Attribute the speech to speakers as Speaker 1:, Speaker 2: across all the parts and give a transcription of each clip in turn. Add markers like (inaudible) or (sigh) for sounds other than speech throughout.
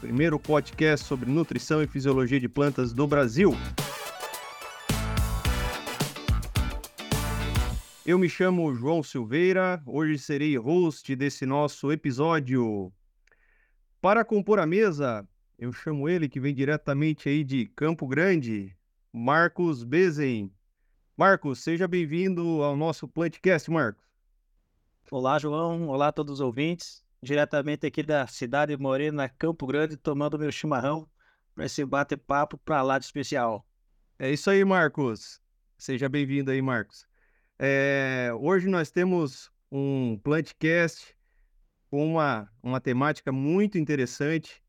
Speaker 1: primeiro podcast sobre nutrição e fisiologia de plantas do Brasil. Eu me chamo João Silveira, hoje serei host desse nosso episódio. Para compor a mesa, eu chamo ele que vem diretamente aí de Campo Grande, Marcos Bezen. Marcos, seja bem-vindo ao nosso Plantcast, Marcos.
Speaker 2: Olá, João. Olá a todos os ouvintes. Diretamente aqui da cidade morena, Campo Grande, tomando meu chimarrão para esse bate-papo para lá de especial.
Speaker 1: É isso aí, Marcos. Seja bem-vindo aí, Marcos. É, hoje nós temos um Plantcast com uma, uma temática muito interessante,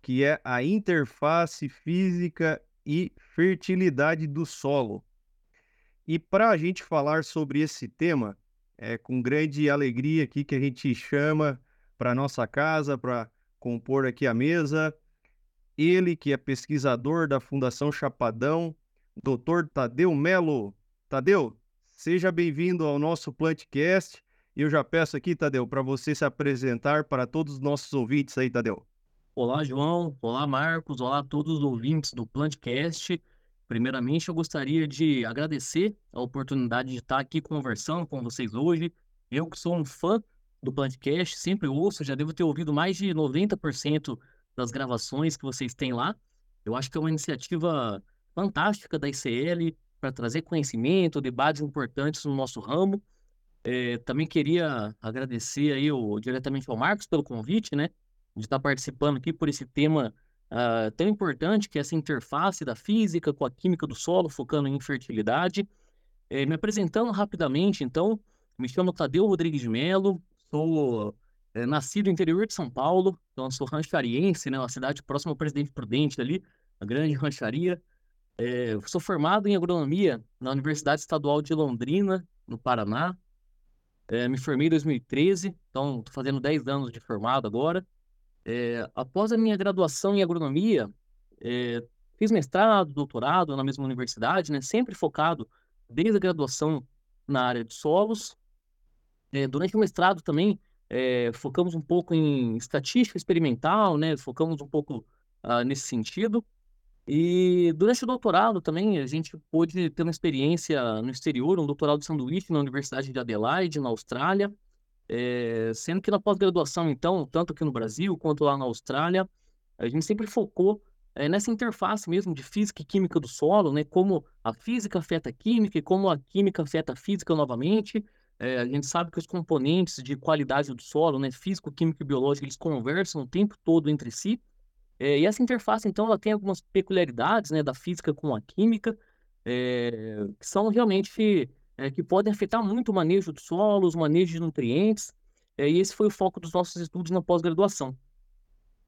Speaker 1: que é a interface física e fertilidade do solo. E para a gente falar sobre esse tema, é com grande alegria aqui que a gente chama para nossa casa, para compor aqui a mesa, ele que é pesquisador da Fundação Chapadão, Dr. Tadeu Melo. Tadeu, seja bem-vindo ao nosso Plantcast. Eu já peço aqui, Tadeu, para você se apresentar para todos os nossos ouvintes aí, Tadeu.
Speaker 3: Olá, João. Olá, Marcos. Olá a todos os ouvintes do Plantcast. Primeiramente, eu gostaria de agradecer a oportunidade de estar aqui conversando com vocês hoje. Eu que sou um fã do Plantcast, sempre ouço, já devo ter ouvido mais de 90% das gravações que vocês têm lá. Eu acho que é uma iniciativa fantástica da ICL para trazer conhecimento, debates importantes no nosso ramo. É, também queria agradecer aí o, diretamente ao Marcos pelo convite, né? De estar participando aqui por esse tema uh, tão importante, que é essa interface da física com a química do solo, focando em fertilidade. É, me apresentando rapidamente, então, me chamo Tadeu Rodrigues de Melo, sou é, nascido no interior de São Paulo, então sou ranchariense, né, uma cidade próxima ao Presidente Prudente ali, a grande rancharia. É, sou formado em agronomia na Universidade Estadual de Londrina, no Paraná. É, me formei em 2013, então estou fazendo 10 anos de formado agora. Após a minha graduação em agronomia, fiz mestrado, doutorado na mesma universidade, né, sempre focado desde a graduação na área de solos. É, durante o mestrado também é, focamos um pouco em estatística experimental, né, focamos um pouco uh, nesse sentido. E durante o doutorado também a gente pôde ter uma experiência no exterior, um doutorado de sanduíche na Universidade de Adelaide, na Austrália. É, sendo que na pós-graduação, então, tanto aqui no Brasil quanto lá na Austrália, a gente sempre focou é, nessa interface mesmo de física e química do solo, né? Como a física afeta a química e como a química afeta a física novamente. É, a gente sabe que os componentes de qualidade do solo, né? Físico, químico e biológico, eles conversam o tempo todo entre si. É, e essa interface, então, ela tem algumas peculiaridades, né? Da física com a química, é, que são realmente é, que podem afetar muito o manejo dos solos, o manejo de nutrientes, é, e esse foi o foco dos nossos estudos na pós-graduação.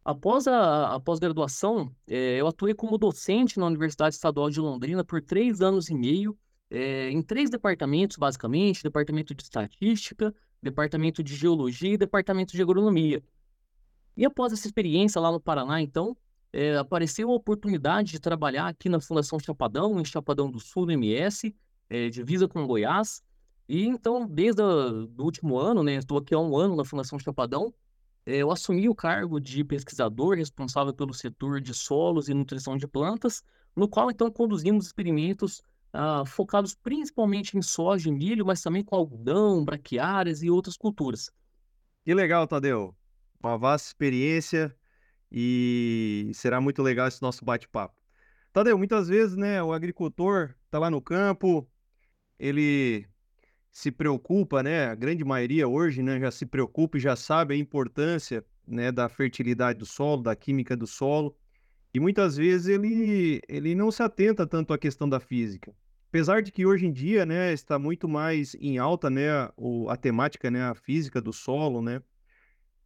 Speaker 3: Após a, a pós-graduação, é, eu atuei como docente na Universidade Estadual de Londrina por três anos e meio, é, em três departamentos, basicamente: departamento de estatística, departamento de geologia e departamento de agronomia. E após essa experiência lá no Paraná, então, é, apareceu a oportunidade de trabalhar aqui na Fundação Chapadão, em Chapadão do Sul, no MS, é, divisa com Goiás. E então, desde o último ano, né, estou aqui há um ano na Fundação Chapadão, é, eu assumi o cargo de pesquisador responsável pelo setor de solos e nutrição de plantas, no qual então conduzimos experimentos ah, focados principalmente em soja e milho, mas também com algodão, braquiárias e outras culturas.
Speaker 1: Que legal, Tadeu. Uma vasta experiência e será muito legal esse nosso bate-papo. Tadeu, muitas vezes, né, o agricultor está lá no campo, ele se preocupa, né? A grande maioria hoje, né, já se preocupa e já sabe a importância, né, da fertilidade do solo, da química do solo. E muitas vezes ele, ele não se atenta tanto à questão da física. Apesar de que hoje em dia, né, está muito mais em alta, né, o, a temática, né, a física do solo, né?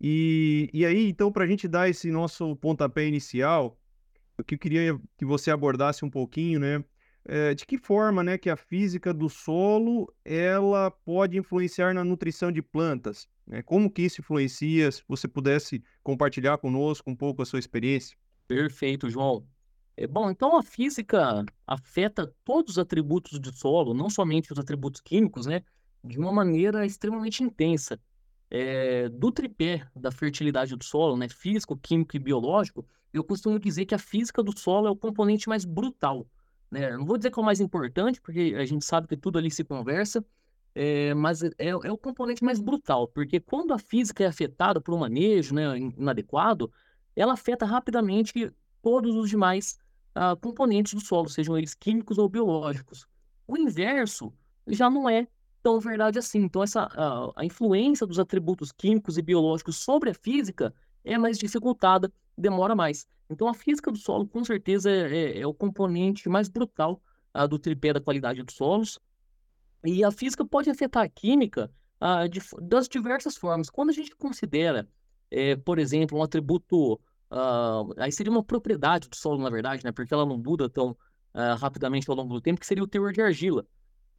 Speaker 1: E, e aí, então, para a gente dar esse nosso pontapé inicial, o que eu queria que você abordasse um pouquinho, né, é, de que forma, né, que a física do solo ela pode influenciar na nutrição de plantas? Né? Como que isso influencia? Se você pudesse compartilhar conosco um pouco a sua experiência.
Speaker 3: Perfeito, João. É, bom, então a física afeta todos os atributos do solo, não somente os atributos químicos, né, de uma maneira extremamente intensa. é, do tripé da fertilidade do solo, né, físico, químico e biológico, eu costumo dizer que a física do solo é o componente mais brutal. Né? não vou dizer que é o mais importante, porque a gente sabe que tudo ali se conversa, é, mas é, é, o componente mais brutal, porque quando a física é afetada por um manejo né, inadequado, ela afeta rapidamente todos os demais uh, componentes do solo, sejam eles químicos ou biológicos. O inverso já não é tão verdade assim. Então, essa, a, a influência dos atributos químicos e biológicos sobre a física é mais dificultada, demora mais. Então, a física do solo, com certeza, é, é, é o componente mais brutal uh, do tripé da qualidade dos solos. E a física pode afetar a química uh, de, das diversas formas. Quando a gente considera, é, por exemplo, um atributo, uh, aí seria uma propriedade do solo, na verdade, né, porque ela não muda tão rapidamente ao longo do tempo, que seria o teor de argila.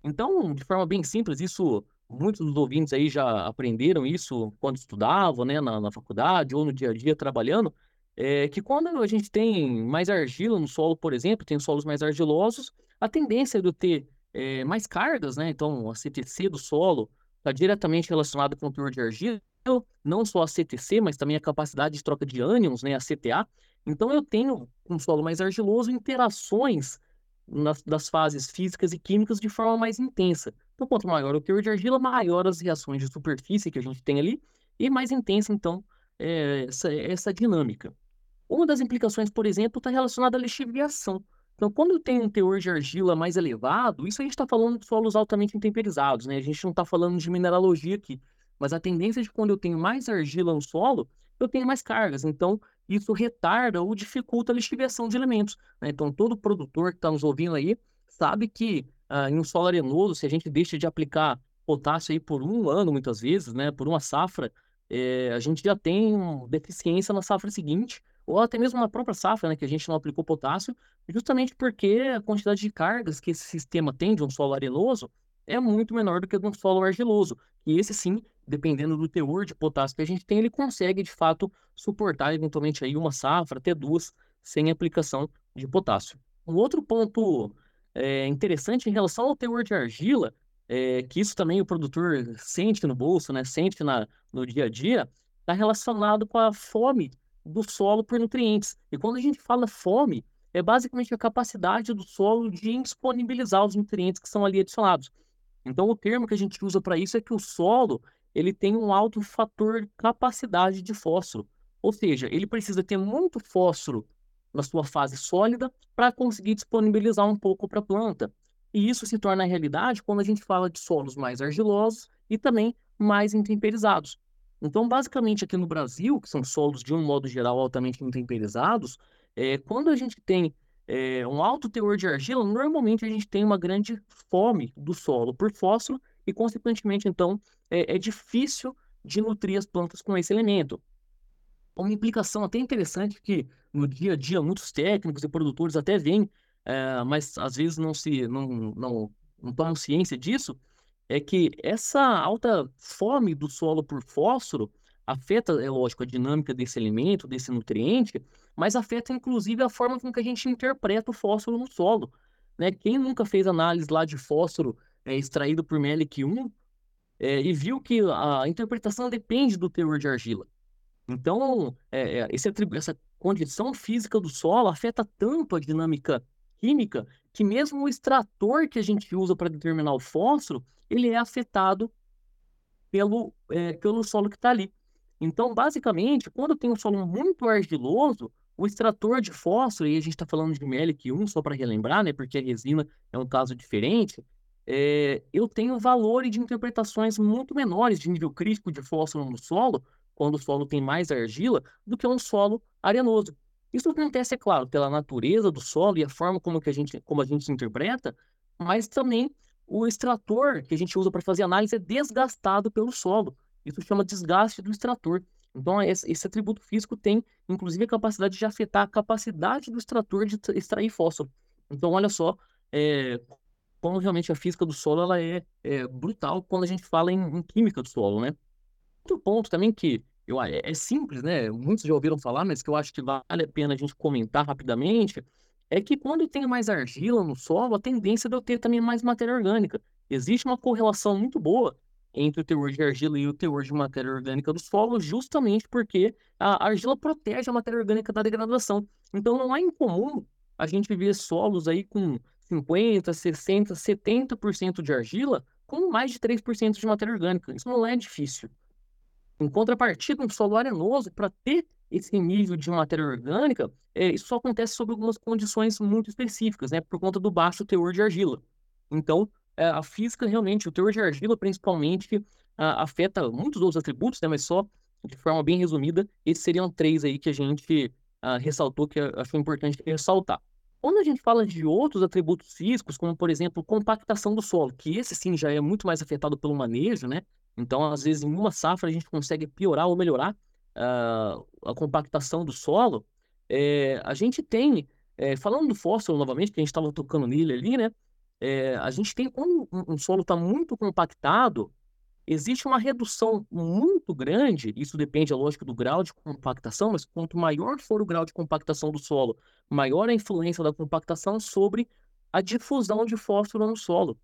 Speaker 3: Então, de forma bem simples, isso muitos dos ouvintes aí já aprenderam isso quando estudavam, né, na, na faculdade ou no dia a dia trabalhando, é que quando a gente tem mais argila no solo, por exemplo, tem solos mais argilosos, a tendência de ter é, mais cargas, né, então a CTC do solo está diretamente relacionada com o teor de argila, não só a CTC, mas também a capacidade de troca de ânions, né, a CTA. Então eu tenho um solo mais argiloso interações nas, das fases físicas e químicas de forma mais intensa. Então, quanto maior o teor de argila, maior as reações de superfície que a gente tem ali, e mais intensa, então, é essa, essa dinâmica. Uma das implicações, por exemplo, está relacionada à lixiviação. Então, quando tem um teor de argila mais elevado, isso a gente está falando de solos altamente intemperizados, né? A gente não está falando de mineralogia aqui. Mas a tendência de quando eu tenho mais argila no solo, eu tenho mais cargas. Então, isso retarda ou dificulta a lixiviação de elementos. Né? Então, todo produtor que está nos ouvindo aí sabe que ah, em um solo arenoso, se a gente deixa de aplicar potássio aí por um ano, muitas vezes, né, por uma safra, é, a gente já tem deficiência na safra seguinte, ou até mesmo na própria safra, né, que a gente não aplicou potássio, justamente porque a quantidade de cargas que esse sistema tem de um solo arenoso é muito menor do que de um solo argiloso. E esse sim dependendo do teor de potássio que a gente tem, ele consegue de fato suportar eventualmente aí uma safra, até duas, sem aplicação de potássio. Um outro ponto é, interessante em relação ao teor de argila, é, que isso também o produtor sente no bolso, né, sente na, no dia a dia, está relacionado com a fome do solo por nutrientes. E quando a gente fala fome, é basicamente a capacidade do solo de disponibilizar os nutrientes que são ali adicionados. Então, o termo que a gente usa para isso é que o solo ele tem um alto fator capacidade de fósforo. Ou seja, ele precisa ter muito fósforo na sua fase sólida para conseguir disponibilizar um pouco para a planta. E isso se torna realidade quando a gente fala de solos mais argilosos e também mais intemperizados. Então, basicamente, aqui no Brasil, que são solos de um modo geral altamente intemperizados, é, quando a gente tem é, um alto teor de argila, normalmente a gente tem uma grande fome do solo por fósforo e, consequentemente, então, é, é difícil de nutrir as plantas com esse elemento. Uma implicação até interessante que no dia a dia muitos técnicos e produtores até veem, é, mas às vezes não se não, não, não tomam ciência disso, é que essa alta fome do solo por fósforo afeta, é lógico, a dinâmica desse elemento, desse nutriente, mas afeta inclusive a forma com que a gente interpreta o fósforo no solo. Né? Quem nunca fez análise lá de fósforo é, extraído por MELIC1 é, e viu que a interpretação depende do teor de argila. Então, é, é esse, essa condição física do solo afeta tanto a dinâmica química que mesmo o extrator que a gente usa para determinar o fósforo, ele é afetado pelo, é, pelo solo que está ali. Então, basicamente, quando tem um solo muito argiloso, o extrator de fósforo, e a gente está falando de MELIC1 só para relembrar, né, porque a resina é um caso diferente, é, eu tenho valores de interpretações muito menores de nível crítico de fósforo no solo, quando o solo tem mais argila, do que um solo arenoso. Isso acontece, é claro, pela natureza do solo e a forma como, que a, gente, como a gente interpreta, mas também o extrator que a gente usa para fazer análise é desgastado pelo solo. Isso chama desgaste do extrator. Então, esse, esse atributo físico tem, inclusive, a capacidade de afetar a capacidade do extrator de extrair fósforo. Então, olha só é, como realmente a física do solo ela é, é brutal quando a gente fala em, em, química do solo, né? Outro ponto também que eu, é, é, simples, né? Muitos já ouviram falar, mas que eu acho que vale a pena a gente comentar rapidamente, é que quando tem mais argila no solo, a tendência é de eu ter também mais matéria orgânica. Existe uma correlação muito boa entre o teor de argila e o teor de matéria orgânica do solo, justamente porque a argila protege a matéria orgânica da degradação. Então não é incomum a gente ver solos aí com 50, 60, 70% de argila com mais de 3% de matéria orgânica. Isso não é difícil. Em contrapartida, um solo arenoso, para ter esse nível de matéria orgânica, é, isso só acontece sob algumas condições muito específicas, né? Por conta do baixo teor de argila. Então, a física realmente, o teor de argila principalmente, a, afeta muitos outros atributos, né? Mas só de forma bem resumida, esses seriam três aí que a gente a, ressaltou, que achou importante ressaltar. Quando a gente fala de outros atributos físicos, como por exemplo, compactação do solo, que esse sim já é muito mais afetado pelo manejo, né? Então, às vezes, em uma safra a gente consegue piorar ou melhorar uh, a compactação do solo. É, a gente tem, é, falando do fósforo novamente, que a gente estava tocando nele ali, né? É, a gente tem, quando um, solo está muito compactado, existe uma redução muito grande, isso depende, é lógico, do grau de compactação, mas quanto maior for o grau de compactação do solo, maior a influência da compactação sobre a difusão de fósforo no solo.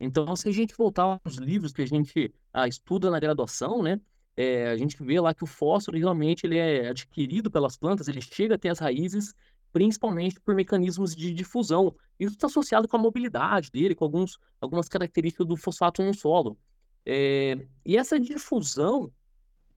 Speaker 3: Então, se a gente voltar aos livros que a gente ah, estuda na graduação, né, é, a gente vê lá que o fósforo realmente ele é adquirido pelas plantas, ele chega até as raízes, principalmente por mecanismos de difusão. Isso está associado com a mobilidade dele, com alguns, algumas características do fosfato no solo. É, e essa difusão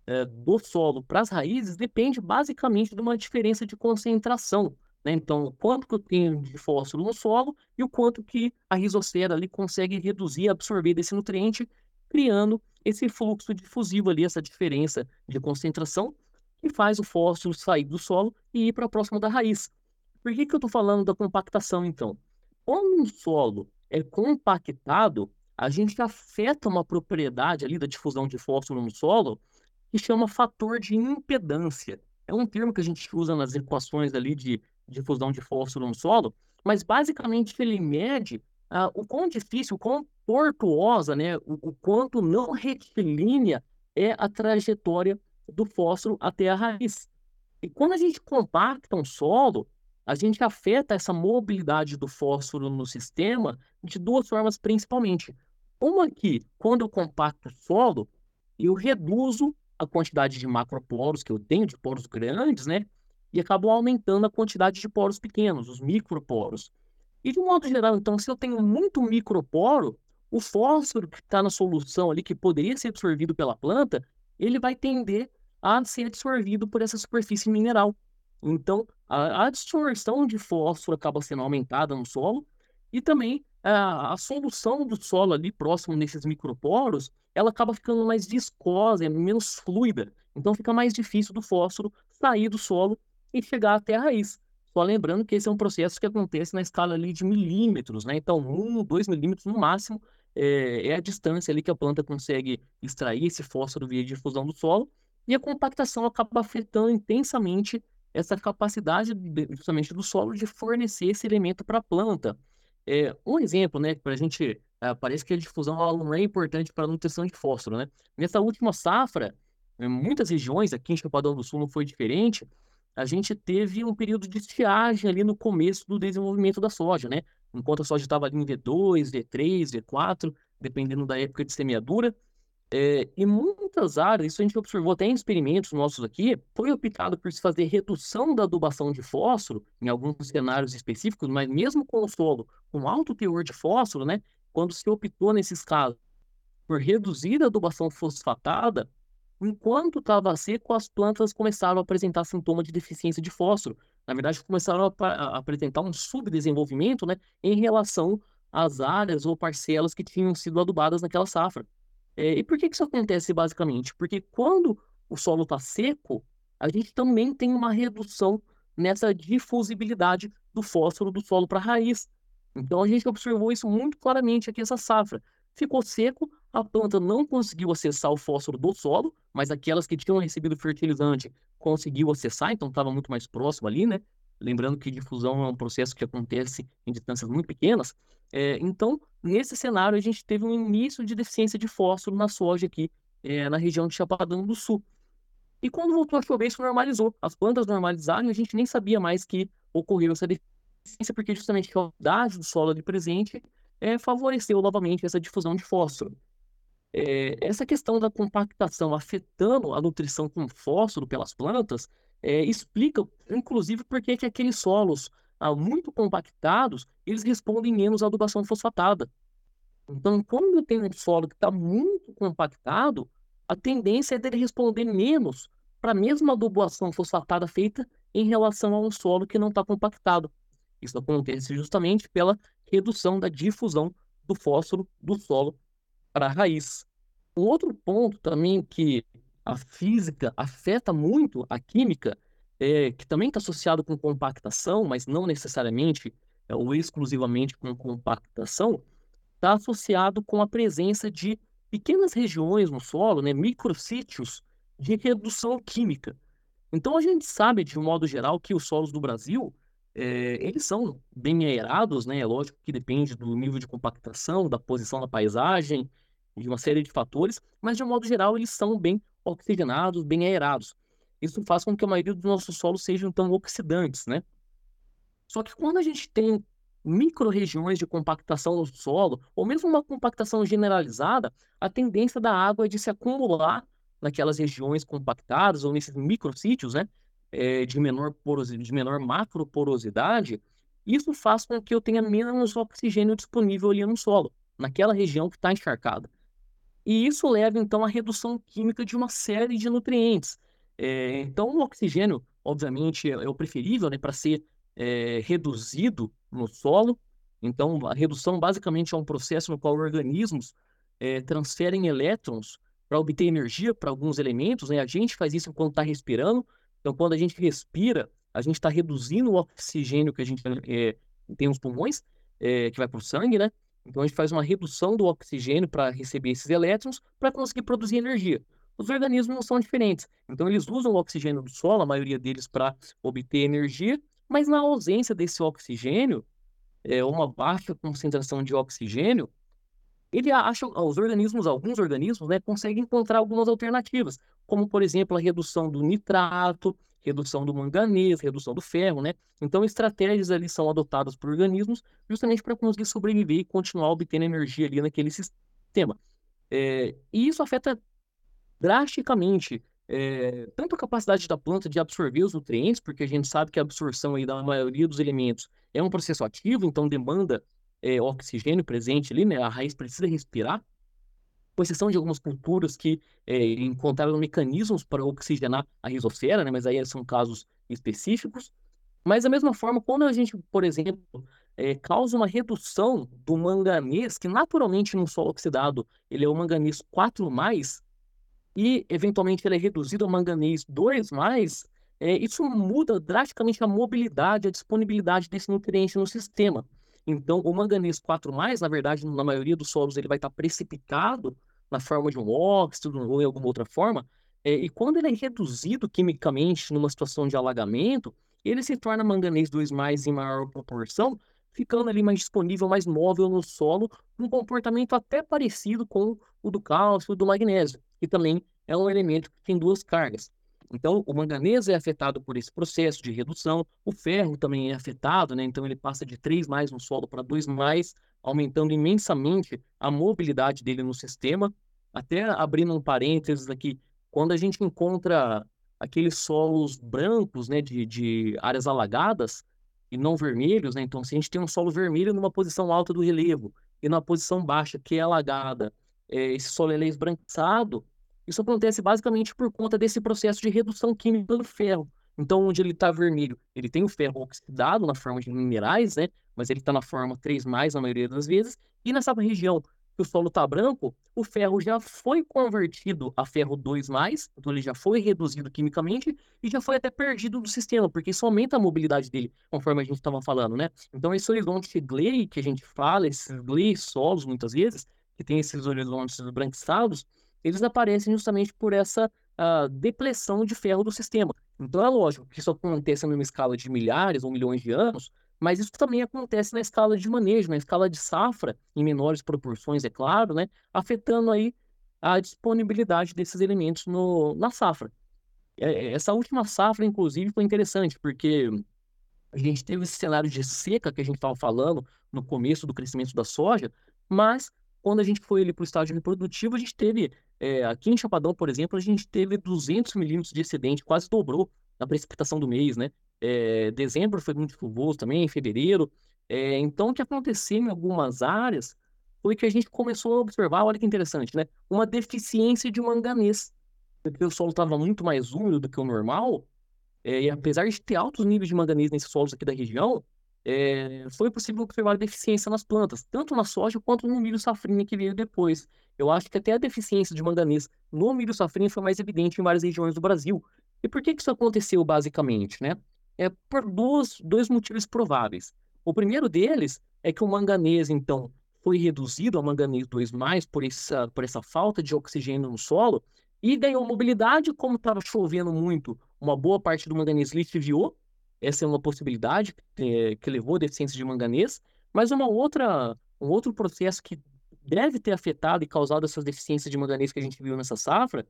Speaker 3: é, do solo para as raízes depende basicamente de uma diferença de concentração. Né? Então, quanto que eu tenho de fósforo no solo e o quanto que a rizosfera ali consegue reduzir, absorver desse nutriente, criando esse fluxo difusivo ali, essa diferença de concentração que faz o fósforo sair do solo e ir para próximo da raiz. Por que, que eu estou falando da compactação, então? Quando um solo é compactado, a gente afeta uma propriedade ali da difusão de fósforo no solo que chama fator de impedância. É um termo que a gente usa nas equações ali de difusão de fósforo no solo, mas basicamente ele mede ah, o quão difícil, o quão tortuosa, né, o, o quanto não retilínea é a trajetória do fósforo até a raiz. E quando a gente compacta um solo, a gente afeta essa mobilidade do fósforo no sistema de duas formas principalmente. Uma que, quando eu compacto o solo, eu reduzo a quantidade de macroporos que eu tenho, de poros grandes, né? E acabo aumentando a quantidade de poros pequenos, os microporos. E de modo geral, então, se eu tenho muito microporo, o fósforo que está na solução ali, que poderia ser absorvido pela planta, ele vai tender a ser absorvido por essa superfície mineral. Então, a, a distorção de fósforo acaba sendo aumentada no solo e também a, a, solução do solo ali próximo nesses microporos, ela acaba ficando mais viscosa, é menos fluida. Então, fica mais difícil do fósforo sair do solo e chegar até a raiz. Só lembrando que esse é um processo que acontece na escala ali de milímetros, né? Então, um, dois milímetros no máximo é, é, a distância ali que a planta consegue extrair esse fósforo via difusão do solo. E a compactação acaba afetando intensamente essa capacidade justamente do solo de fornecer esse elemento para a planta. É, um exemplo, né, para a gente, é, parece que a difusão não é importante para a nutrição de fósforo, né? Nessa última safra, em muitas regiões, aqui em Chapadão do Sul não foi diferente, a gente teve um período de estiagem ali no começo do desenvolvimento da soja, né? Enquanto a soja estava ali em V2, V3, V4, dependendo da época de semeadura. É, e muitas áreas, isso a gente observou até em experimentos nossos aqui, foi optado por se fazer redução da adubação de fósforo em alguns cenários específicos, mas mesmo com o solo com alto teor de fósforo, né? Quando se optou nesses casos por reduzir a adubação fosfatada, enquanto estava seco, as plantas começaram a apresentar sintomas de deficiência de fósforo. Na verdade, começaram a, a apresentar um subdesenvolvimento né, em relação às áreas ou parcelas que tinham sido adubadas naquela safra. É, e por que, que isso acontece basicamente? Porque quando o solo está seco, a gente também tem uma redução nessa difusibilidade do fósforo do solo para a raiz. Então a gente observou isso muito claramente aqui essa safra. Ficou seco, a planta não conseguiu acessar o fósforo do solo, mas aquelas que tinham recebido fertilizante conseguiu acessar, então estava muito mais próximo ali, né? Lembrando que difusão é um processo que acontece em distâncias muito pequenas. É, então, nesse cenário, a gente teve um início de deficiência de fósforo na soja aqui, é, na região de Chapadão do Sul. E quando voltou a chover, isso normalizou. As plantas normalizaram e a gente nem sabia mais que ocorreu essa deficiência, porque justamente a umidade do solo ali presente é, favoreceu novamente essa difusão de fósforo. é, essa questão da compactação afetando a nutrição com fósforo pelas plantas é, explica, inclusive, por que aqueles solos ah, muito compactados eles respondem menos à adubação fosfatada. Então, quando tem um solo que está muito compactado, a tendência é dele responder menos para a mesma adubação fosfatada feita em relação a um solo que não está compactado. Isso acontece justamente pela redução da difusão do fósforo do solo para a raiz. Um outro ponto também que a física afeta muito a química, é, que também está associado com compactação, mas não necessariamente é, ou exclusivamente com compactação, está associado com a presença de pequenas regiões no solo, né, microsítios de redução química. Então a gente sabe, de um modo geral, que os solos do Brasil é, eles são bem aerados, né? É lógico que depende do nível de compactação, da posição da paisagem, de uma série de fatores, mas de um modo geral eles são bem oxigenados, bem aerados. Isso faz com que a maioria dos nossos solos sejam tão oxidantes, né? Só que quando a gente tem micro-regiões de compactação no solo, ou mesmo uma compactação generalizada, a tendência da água é de se acumular naquelas regiões compactadas ou nesses microsítios, né? É, de menor porosidade, de menor macroporosidade, isso faz com que eu tenha menos oxigênio disponível ali no solo, naquela região que está encharcada. E isso leva, então, à redução química de uma série de nutrientes. É, então, o oxigênio, obviamente, é, é o preferível né, para ser é, reduzido no solo. Então, a redução basicamente é um processo no qual organismos é, transferem elétrons para obter energia para alguns elementos. Né? A gente faz isso enquanto está respirando. Então, quando a gente respira, a gente está reduzindo o oxigênio que a gente é, tem nos pulmões, é, que vai para o sangue, né? Então, a gente faz uma redução do oxigênio para receber esses elétrons para conseguir produzir energia. Os organismos não são diferentes. Então, eles usam o oxigênio do solo, a maioria deles, para obter energia, mas na ausência desse oxigênio, é, uma baixa concentração de oxigênio, ele acha, os organismos, alguns organismos, né, conseguem encontrar algumas alternativas, como, por exemplo, a redução do nitrato, redução do manganês, redução do ferro, né? Então, estratégias ali são adotadas por organismos justamente para conseguir sobreviver e continuar obtendo energia ali naquele sistema. É, e isso afeta drasticamente é, tanto a capacidade da planta de absorver os nutrientes, porque a gente sabe que a absorção aí da maioria dos elementos é um processo ativo, então demanda é, oxigênio presente ali, né? A raiz precisa respirar. Com exceção de algumas culturas que é, encontraram mecanismos para oxigenar a rizosfera, né? Mas aí são casos específicos. Mas da mesma forma, quando a gente, por exemplo, é, causa uma redução do manganês, que naturalmente num solo oxidado ele é o manganês 4+, e eventualmente ele é reduzido a manganês 2 é, isso muda drasticamente a mobilidade, a disponibilidade desse nutriente no sistema. Então, o manganês 4 na verdade, na maioria dos solos, ele vai estar precipitado na forma de um óxido ou em alguma outra forma. É, e quando ele é reduzido quimicamente numa situação de alagamento, ele se torna manganês 2 em maior proporção, ficando ali mais disponível, mais móvel no solo, um comportamento até parecido com o do cálcio e do magnésio que também é um elemento que tem duas cargas. Então, o manganês é afetado por esse processo de redução, o ferro também é afetado, né? Então, ele passa de 3 mais no solo para 2 mais, aumentando imensamente a mobilidade dele no sistema. Até abrindo um parênteses aqui, quando a gente encontra aqueles solos brancos, né, de, de áreas alagadas e não vermelhos, né? Então, se a gente tem um solo vermelho numa posição alta do relevo e na posição baixa, que é alagada, é, esse solo é esbranquiçado, isso acontece basicamente por conta desse processo de redução química do ferro. Então, onde ele está vermelho, ele tem o ferro oxidado na forma de minerais, né? Mas ele está na forma 3 na maioria das vezes. E nessa região que o solo está branco, o ferro já foi convertido a ferro 2 então ele já foi reduzido quimicamente e já foi até perdido do sistema, porque isso aumenta a mobilidade dele, conforme a gente estava falando, né? Então, esse horizonte glei que a gente fala, esses glei solos, muitas vezes, que tem esses horizontes branquiçados, eles aparecem justamente por essa uh, depressão de ferro do sistema. Então é lógico que isso acontece numa escala de milhares ou milhões de anos, mas isso também acontece na escala de manejo, na escala de safra, em menores proporções, é claro, né? afetando aí a disponibilidade desses elementos no, na safra. É, essa última safra, inclusive, foi interessante, porque a gente teve esse cenário de seca que a gente estava falando no começo do crescimento da soja, mas quando a gente foi ali para o estágio reprodutivo, a gente teve, é, aqui em Chapadão, por exemplo, a gente teve 200 milímetros de excedente, quase dobrou a precipitação do mês, né? É, dezembro foi muito chuvoso também, fevereiro. É, então, o que aconteceu em algumas áreas foi que a gente começou a observar, olha que interessante, né? Uma deficiência de manganês. Porque o solo estava muito mais úmido do que o normal, é, e apesar de ter altos níveis de manganês nesses solos aqui da região, é, foi possível observar deficiência nas plantas, tanto na soja quanto no milho safrinha que veio depois. Eu acho que até a deficiência de manganês no milho safrinha foi mais evidente em várias regiões do Brasil. E por que, que isso aconteceu basicamente, né? É por dois, dois motivos prováveis. O primeiro deles é que o manganês, então, foi reduzido ao manganês 2+, por essa, por essa falta de oxigênio no solo, e ganhou mobilidade, como estava chovendo muito, uma boa parte do manganês lixiviou, essa é uma possibilidade é, que levou a deficiência de manganês, mas uma outra, um outro processo que deve ter afetado e causado essas deficiências de manganês que a gente viu nessa safra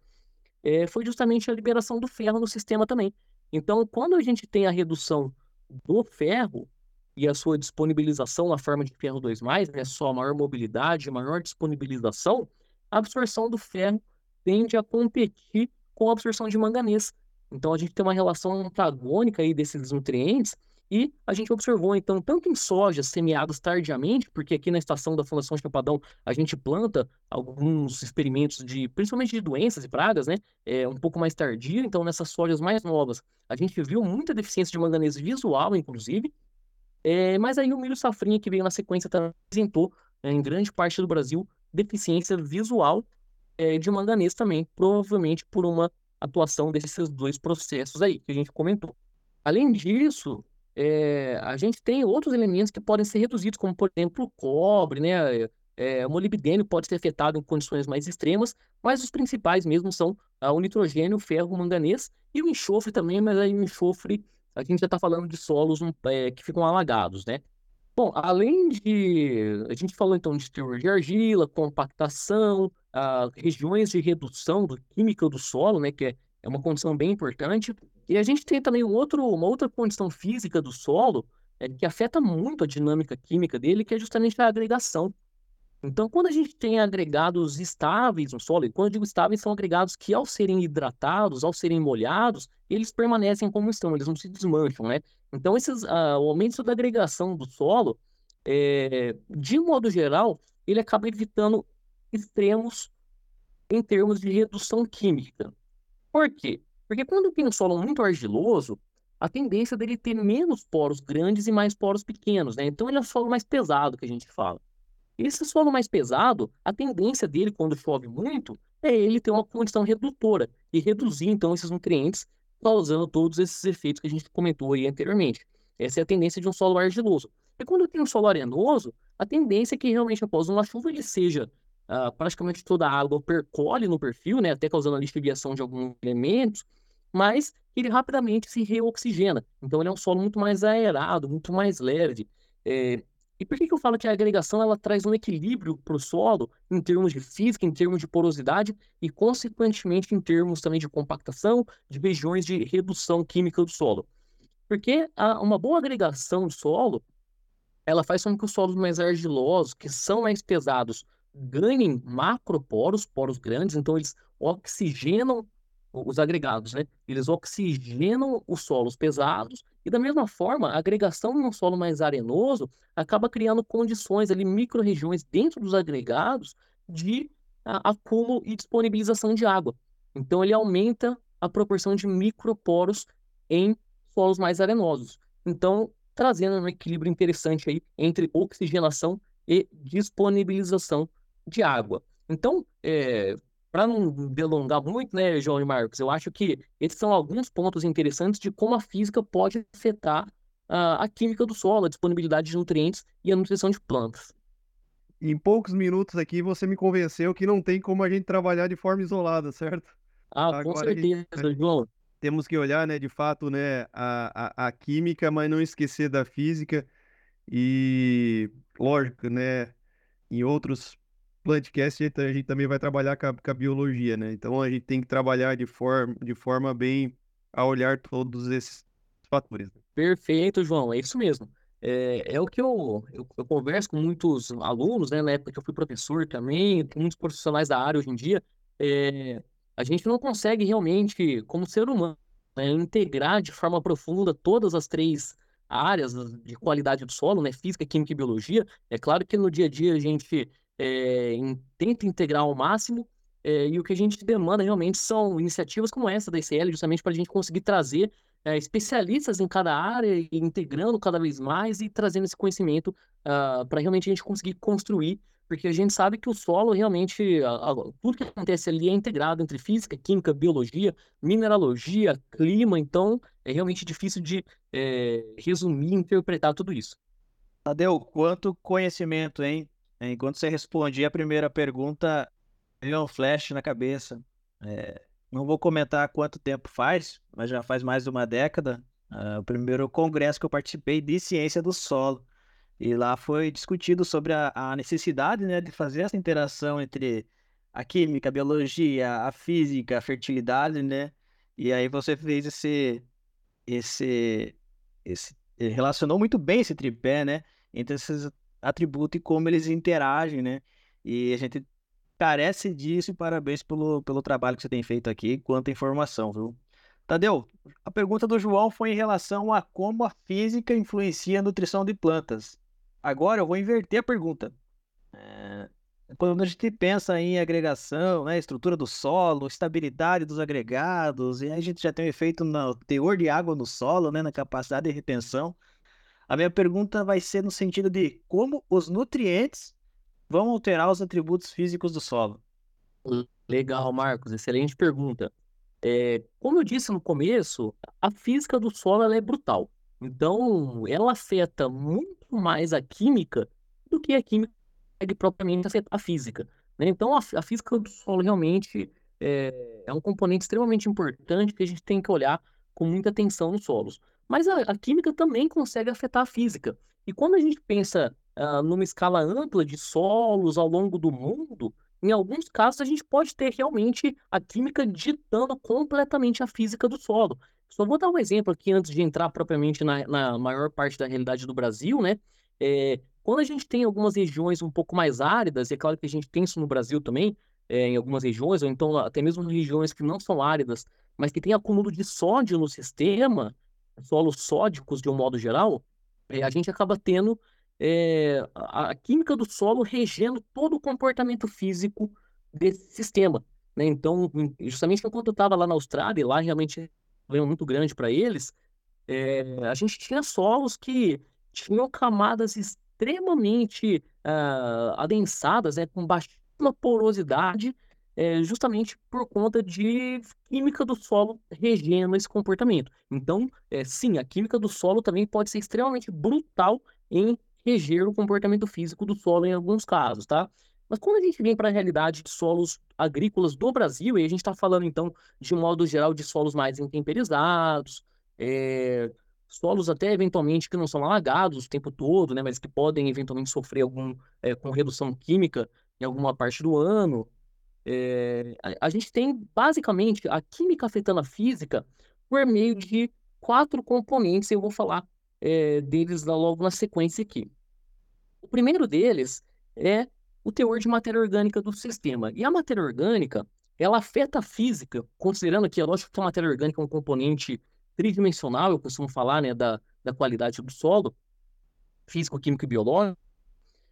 Speaker 3: é, foi justamente a liberação do ferro no sistema também. Então, quando a gente tem a redução do ferro e a sua disponibilização na forma de ferro 2+, né, só maior mobilidade, maior disponibilização, a absorção do ferro tende a competir com a absorção de manganês. Então, a gente tem uma relação antagônica aí desses nutrientes e a gente observou, então, tanto em sojas semeadas tardiamente, porque aqui na estação da Fundação Chapadão a gente planta alguns experimentos de, principalmente de doenças e pragas, né? É, um pouco mais tardio, então nessas sojas mais novas a gente viu muita deficiência de manganês visual, inclusive, é, mas aí o milho safrinha que veio na sequência também apresentou, é, em grande parte do Brasil, deficiência visual é, de manganês também, provavelmente por uma atuação desses dois processos aí que a gente comentou. Além disso, é, a gente tem outros elementos que podem ser reduzidos, como por exemplo o cobre, né? É, o molibdênio pode ser afetado em condições mais extremas, mas os principais mesmo são ah, o nitrogênio, o ferro, o manganês e o enxofre também, mas aí o enxofre, a gente já está falando de solos é, que ficam alagados, né? Bom, além de. A gente falou então de teor de argila, compactação, ah, regiões de redução do química do solo, né? Que é, é uma condição bem importante. E a gente tem também um outro, uma outra condição física do solo é, que afeta muito a dinâmica química dele, que é justamente a agregação. Então, quando a gente tem agregados estáveis no solo, e quando eu digo estáveis, são agregados que, ao serem hidratados, ao serem molhados, eles permanecem como estão, eles não se desmancham, né? Então, esses, o aumento da agregação do solo, é, de modo geral, ele acaba evitando extremos em termos de redução química. Por quê? Porque quando tem um solo muito argiloso, a tendência dele ter menos poros grandes e mais poros pequenos, né? Então ele é um solo mais pesado que a gente fala. Esse solo mais pesado, a tendência dele quando chove muito é ele ter uma condição redutora e reduzir então esses nutrientes, causando todos esses efeitos que a gente comentou aí anteriormente. Essa é a tendência de um solo argiloso. E quando tem um solo arenoso, a tendência é que realmente após uma chuva ele seja uh, praticamente toda a água percole no perfil, né, até causando a lixiviação de alguns elementos, mas ele rapidamente se reoxigena. Então ele é um solo muito mais aerado, muito mais leve. É... E por que, que eu falo que a agregação ela traz um equilíbrio para o solo em termos de física, em termos de porosidade e, consequentemente, em termos também de compactação, de regiões de redução química do solo? Porque a, uma boa agregação do solo ela faz com que os solos mais argilosos, que são mais pesados, ganhem macroporos, poros grandes, então eles oxigenam os agregados, né? Eles oxigenam os solos pesados e da mesma forma, a agregação em um solo mais arenoso acaba criando condições ali, micro-regiões dentro dos agregados de a, acúmulo e disponibilização de água. Então ele aumenta a proporção de microporos em solos mais arenosos. Então, trazendo um equilíbrio interessante aí entre oxigenação e disponibilização de água. Então, é, para não delongar muito, né, João e Marcos, eu acho que esses são alguns pontos interessantes de como a física pode afetar a, a química do solo, a disponibilidade de nutrientes e a nutrição de plantas.
Speaker 1: Em poucos minutos aqui, você me convenceu que não tem como a gente trabalhar de forma isolada, certo?
Speaker 3: Ah, Agora, com certeza, gente... João.
Speaker 1: Temos que olhar, né, de fato, né, a, a, a química, mas não esquecer da física. E, lógico, né, em outros Plantcast a gente também vai trabalhar com a, com a, biologia, né? Então a gente tem que trabalhar de forma, de forma bem a olhar todos esses fatores. Né?
Speaker 3: Perfeito, João, é isso mesmo. É, é o que eu, eu, eu converso com muitos alunos, né, na época que eu fui professor também, com muitos profissionais da área hoje em dia, é, a gente não consegue realmente, como ser humano, né, integrar de forma profunda todas as três áreas de qualidade do solo, né, física, química e biologia. É claro que no dia a dia a gente é, tenta integrar ao máximo, é, e o que a gente demanda realmente são iniciativas como essa da ICL, justamente para a gente conseguir trazer é, especialistas em cada área, integrando cada vez mais e trazendo esse conhecimento uh, para realmente a gente conseguir construir, porque a gente sabe que o solo realmente, uh, uh, tudo que acontece ali é integrado entre física, química, biologia, mineralogia, clima, então é realmente difícil de é, resumir, interpretar tudo isso.
Speaker 2: Tadeu, quanto conhecimento, hein? Enquanto você respondia a primeira pergunta, veio um flash na cabeça. É, não vou comentar quanto tempo faz, mas já faz mais de uma década. Uh, o primeiro congresso que eu participei de ciência do solo. E lá foi discutido sobre a, a necessidade né, de fazer essa interação entre a química, a biologia, a física, a fertilidade, né? E aí você fez esse, esse, esse relacionou muito bem esse tripé, né? Entre esses atributos e como eles interagem, né? E a gente carece disso e parabéns pelo, pelo trabalho que você tem feito aqui, quanta informação, viu? Tadeu, a pergunta do João foi em relação a como a física influencia a nutrição de plantas. Agora eu vou inverter a pergunta. É, quando a gente pensa em agregação, né, estrutura do solo, estabilidade dos agregados, e aí a gente já tem um efeito no teor de água no solo, né, na capacidade de retenção. A minha pergunta vai ser no sentido de como os nutrientes vão alterar os atributos físicos do solo?
Speaker 3: Legal, Marcos, excelente pergunta. É, como eu disse no começo, a física do solo é brutal. Então, ela afeta muito mais a química do que a química propriamente a física. Né? Então, a, a, física do solo realmente é, é, um componente extremamente importante que a gente tem que olhar com muita atenção nos solos. Mas a, a química também consegue afetar a física. E quando a gente pensa uh, numa escala ampla de solos ao longo do mundo, em alguns casos a gente pode ter realmente a química ditando completamente a física do solo. Só vou dar um exemplo aqui antes de entrar propriamente na, na maior parte da realidade do Brasil, né? É, quando a gente tem algumas regiões um pouco mais áridas, e é claro que a gente tem isso no Brasil também, é, em algumas regiões, ou então até mesmo regiões que não são áridas, mas que tem acúmulo de sódio no sistema, solos sódicos de um modo geral, é, a gente acaba tendo é, a, química do solo regendo todo o comportamento físico desse sistema. Né? Então, justamente enquanto eu estava lá na Austrália, lá realmente é muito grande para eles, é, a gente tinha solos que tinham camadas extremamente uh, adensadas, né, com baixíssima porosidade, é, justamente por conta de química do solo regendo esse comportamento. Então, é, sim, a química do solo também pode ser extremamente brutal em reger o comportamento físico do solo em alguns casos, tá? Mas quando a gente vem para a realidade de solos agrícolas do Brasil, e a gente está falando então de modo geral de solos mais intemperizados, é, solos até eventualmente que não são alagados o tempo todo, né, mas que podem eventualmente sofrer algum é, com redução química em alguma parte do ano, é, a, a, gente tem basicamente a química afetando a física por meio de quatro componentes, eu vou falar é, deles logo na sequência aqui. O primeiro deles é o teor de matéria orgânica do sistema. E a matéria orgânica, ela afeta a física, considerando que, é lógico que a matéria orgânica é um componente tridimensional, eu costumo falar, né, da, da qualidade do solo, físico, químico e biológico,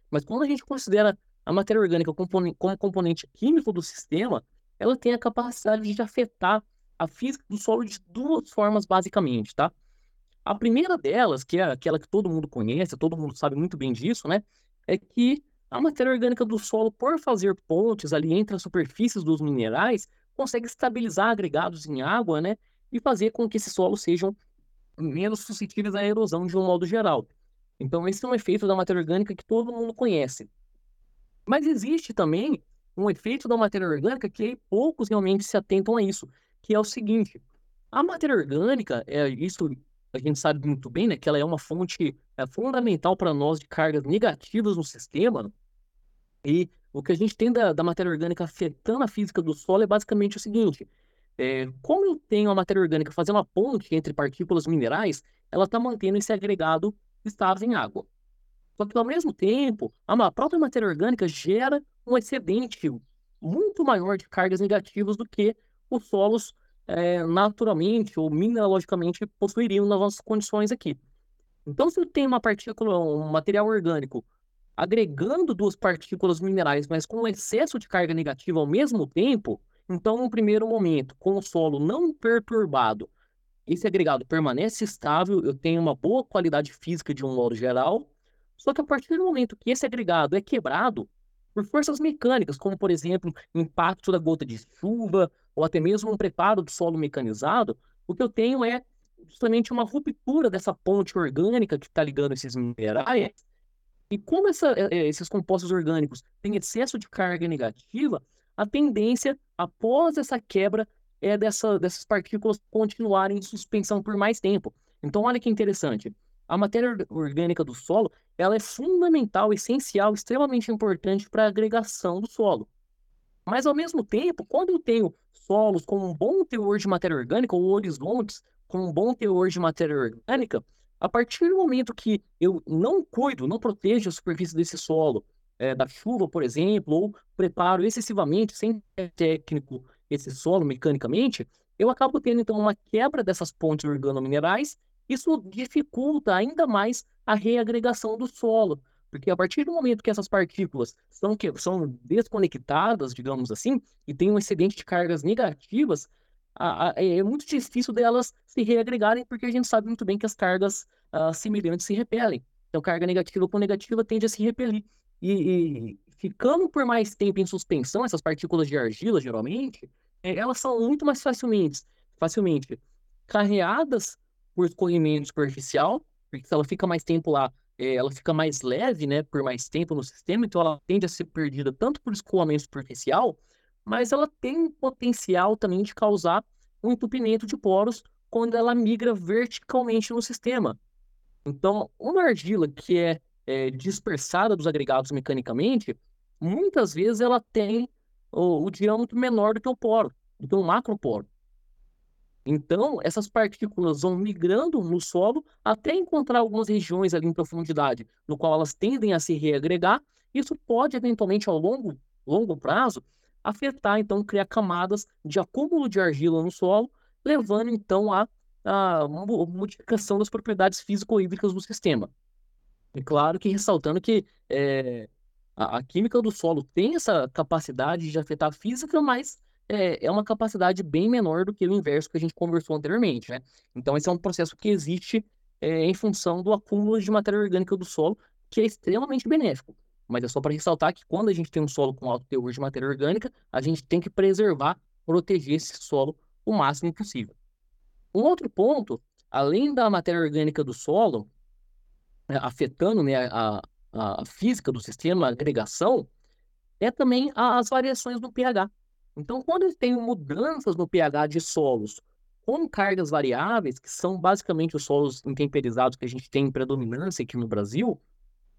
Speaker 3: mas quando a gente considera a matéria orgânica como componente químico do sistema, ela tem a capacidade de afetar a física do solo de duas formas, basicamente, tá? A primeira delas, que é aquela que todo mundo conhece, todo mundo sabe muito bem disso, né? É que a matéria orgânica do solo, por fazer pontes ali entre as superfícies dos minerais, consegue estabilizar agregados em água, né? E fazer com que esses solos sejam menos suscetíveis à erosão de um modo geral. Então, esse é um efeito da matéria orgânica que todo mundo conhece. Mas existe também um efeito da matéria orgânica que poucos realmente se atentam a isso, que é o seguinte: a matéria orgânica, é isso a gente sabe muito bem, né, que ela é uma fonte é, fundamental para nós de cargas negativas no sistema. E o que a gente tem da, da matéria orgânica afetando a física do solo é basicamente o seguinte: é, como eu tenho a matéria orgânica fazendo uma ponte entre partículas minerais, ela está mantendo esse agregado estáveis em água. Só que, ao mesmo tempo, a própria matéria orgânica gera um excedente muito maior de cargas negativas do que os solos é, naturalmente ou mineralogicamente possuiriam nas nossas condições aqui. Então, se eu tenho uma partícula, um material orgânico, agregando duas partículas minerais, mas com excesso de carga negativa ao mesmo tempo, então, no primeiro momento, com o solo não perturbado, esse agregado permanece estável, eu tenho uma boa qualidade física de um modo geral, só que a partir do momento que esse agregado é quebrado por forças mecânicas, como, por exemplo, impacto da gota de chuva, ou até mesmo um preparo do solo mecanizado, o que eu tenho é justamente uma ruptura dessa ponte orgânica que está ligando esses minerais. E como essa, é, é, esses compostos orgânicos têm excesso de carga negativa, a tendência, após essa quebra, é dessa, dessas partículas continuarem em suspensão por mais tempo. Então, olha que interessante. A matéria orgânica do solo ela é fundamental, essencial, extremamente importante para a agregação do solo. Mas, ao mesmo tempo, quando eu tenho solos com um bom teor de matéria orgânica, ou horizontes com um bom teor de matéria orgânica, a partir do momento que eu não cuido, não protejo a superfície desse solo, é, da chuva, por exemplo, ou preparo excessivamente, sem técnico, esse solo mecanicamente, eu acabo tendo, então, uma quebra dessas pontes organominerais. Isso dificulta ainda mais a reagregação do solo. Porque a partir do momento que essas partículas são, que, são desconectadas, digamos assim, e tem um excedente de cargas negativas, a, a, é muito difícil delas se reagregarem, porque a gente sabe muito bem que as cargas a, ah, semelhantes se repelem. Então, carga negativa com negativa tende a se repelir. E, e, ficando por mais tempo em suspensão, essas partículas de argila, geralmente, é, elas são muito mais facilmente, facilmente carreadas por escorrimento superficial, porque se ela fica mais tempo lá, é, ela fica mais leve, né, por mais tempo no sistema, então ela tende a ser perdida tanto por escoamento superficial, mas ela tem potencial também de causar um entupimento de poros quando ela migra verticalmente no sistema. Então, uma argila que é, é dispersada dos agregados mecanicamente, muitas vezes ela tem o, o diâmetro menor do que o poro, do que o macroporo. Então, essas partículas vão migrando no solo até encontrar algumas regiões ali em profundidade, no qual elas tendem a se reagregar. Isso pode, eventualmente, ao longo, longo prazo, afetar, então, criar camadas de acúmulo de argila no solo, levando, então, a, a modificação das propriedades físico-hídricas do sistema. E claro que ressaltando que é, a, a química do solo tem essa capacidade de afetar a física, mas é, é uma capacidade bem menor do que o inverso que a gente conversou anteriormente, né? Então, esse é um processo que existe é, em função do acúmulo de matéria orgânica do solo, que é extremamente benéfico. Mas é só para ressaltar que quando a gente tem um solo com alto teor de matéria orgânica, a gente tem que preservar, proteger esse solo o máximo possível. Um outro ponto, além da matéria orgânica do solo, é, afetando né, a, a física do sistema, a agregação, é também as variações do pH. Então, quando eu tenho mudanças no pH de solos com cargas variáveis, que são basicamente os solos intemperizados que a gente tem em predominância aqui no Brasil,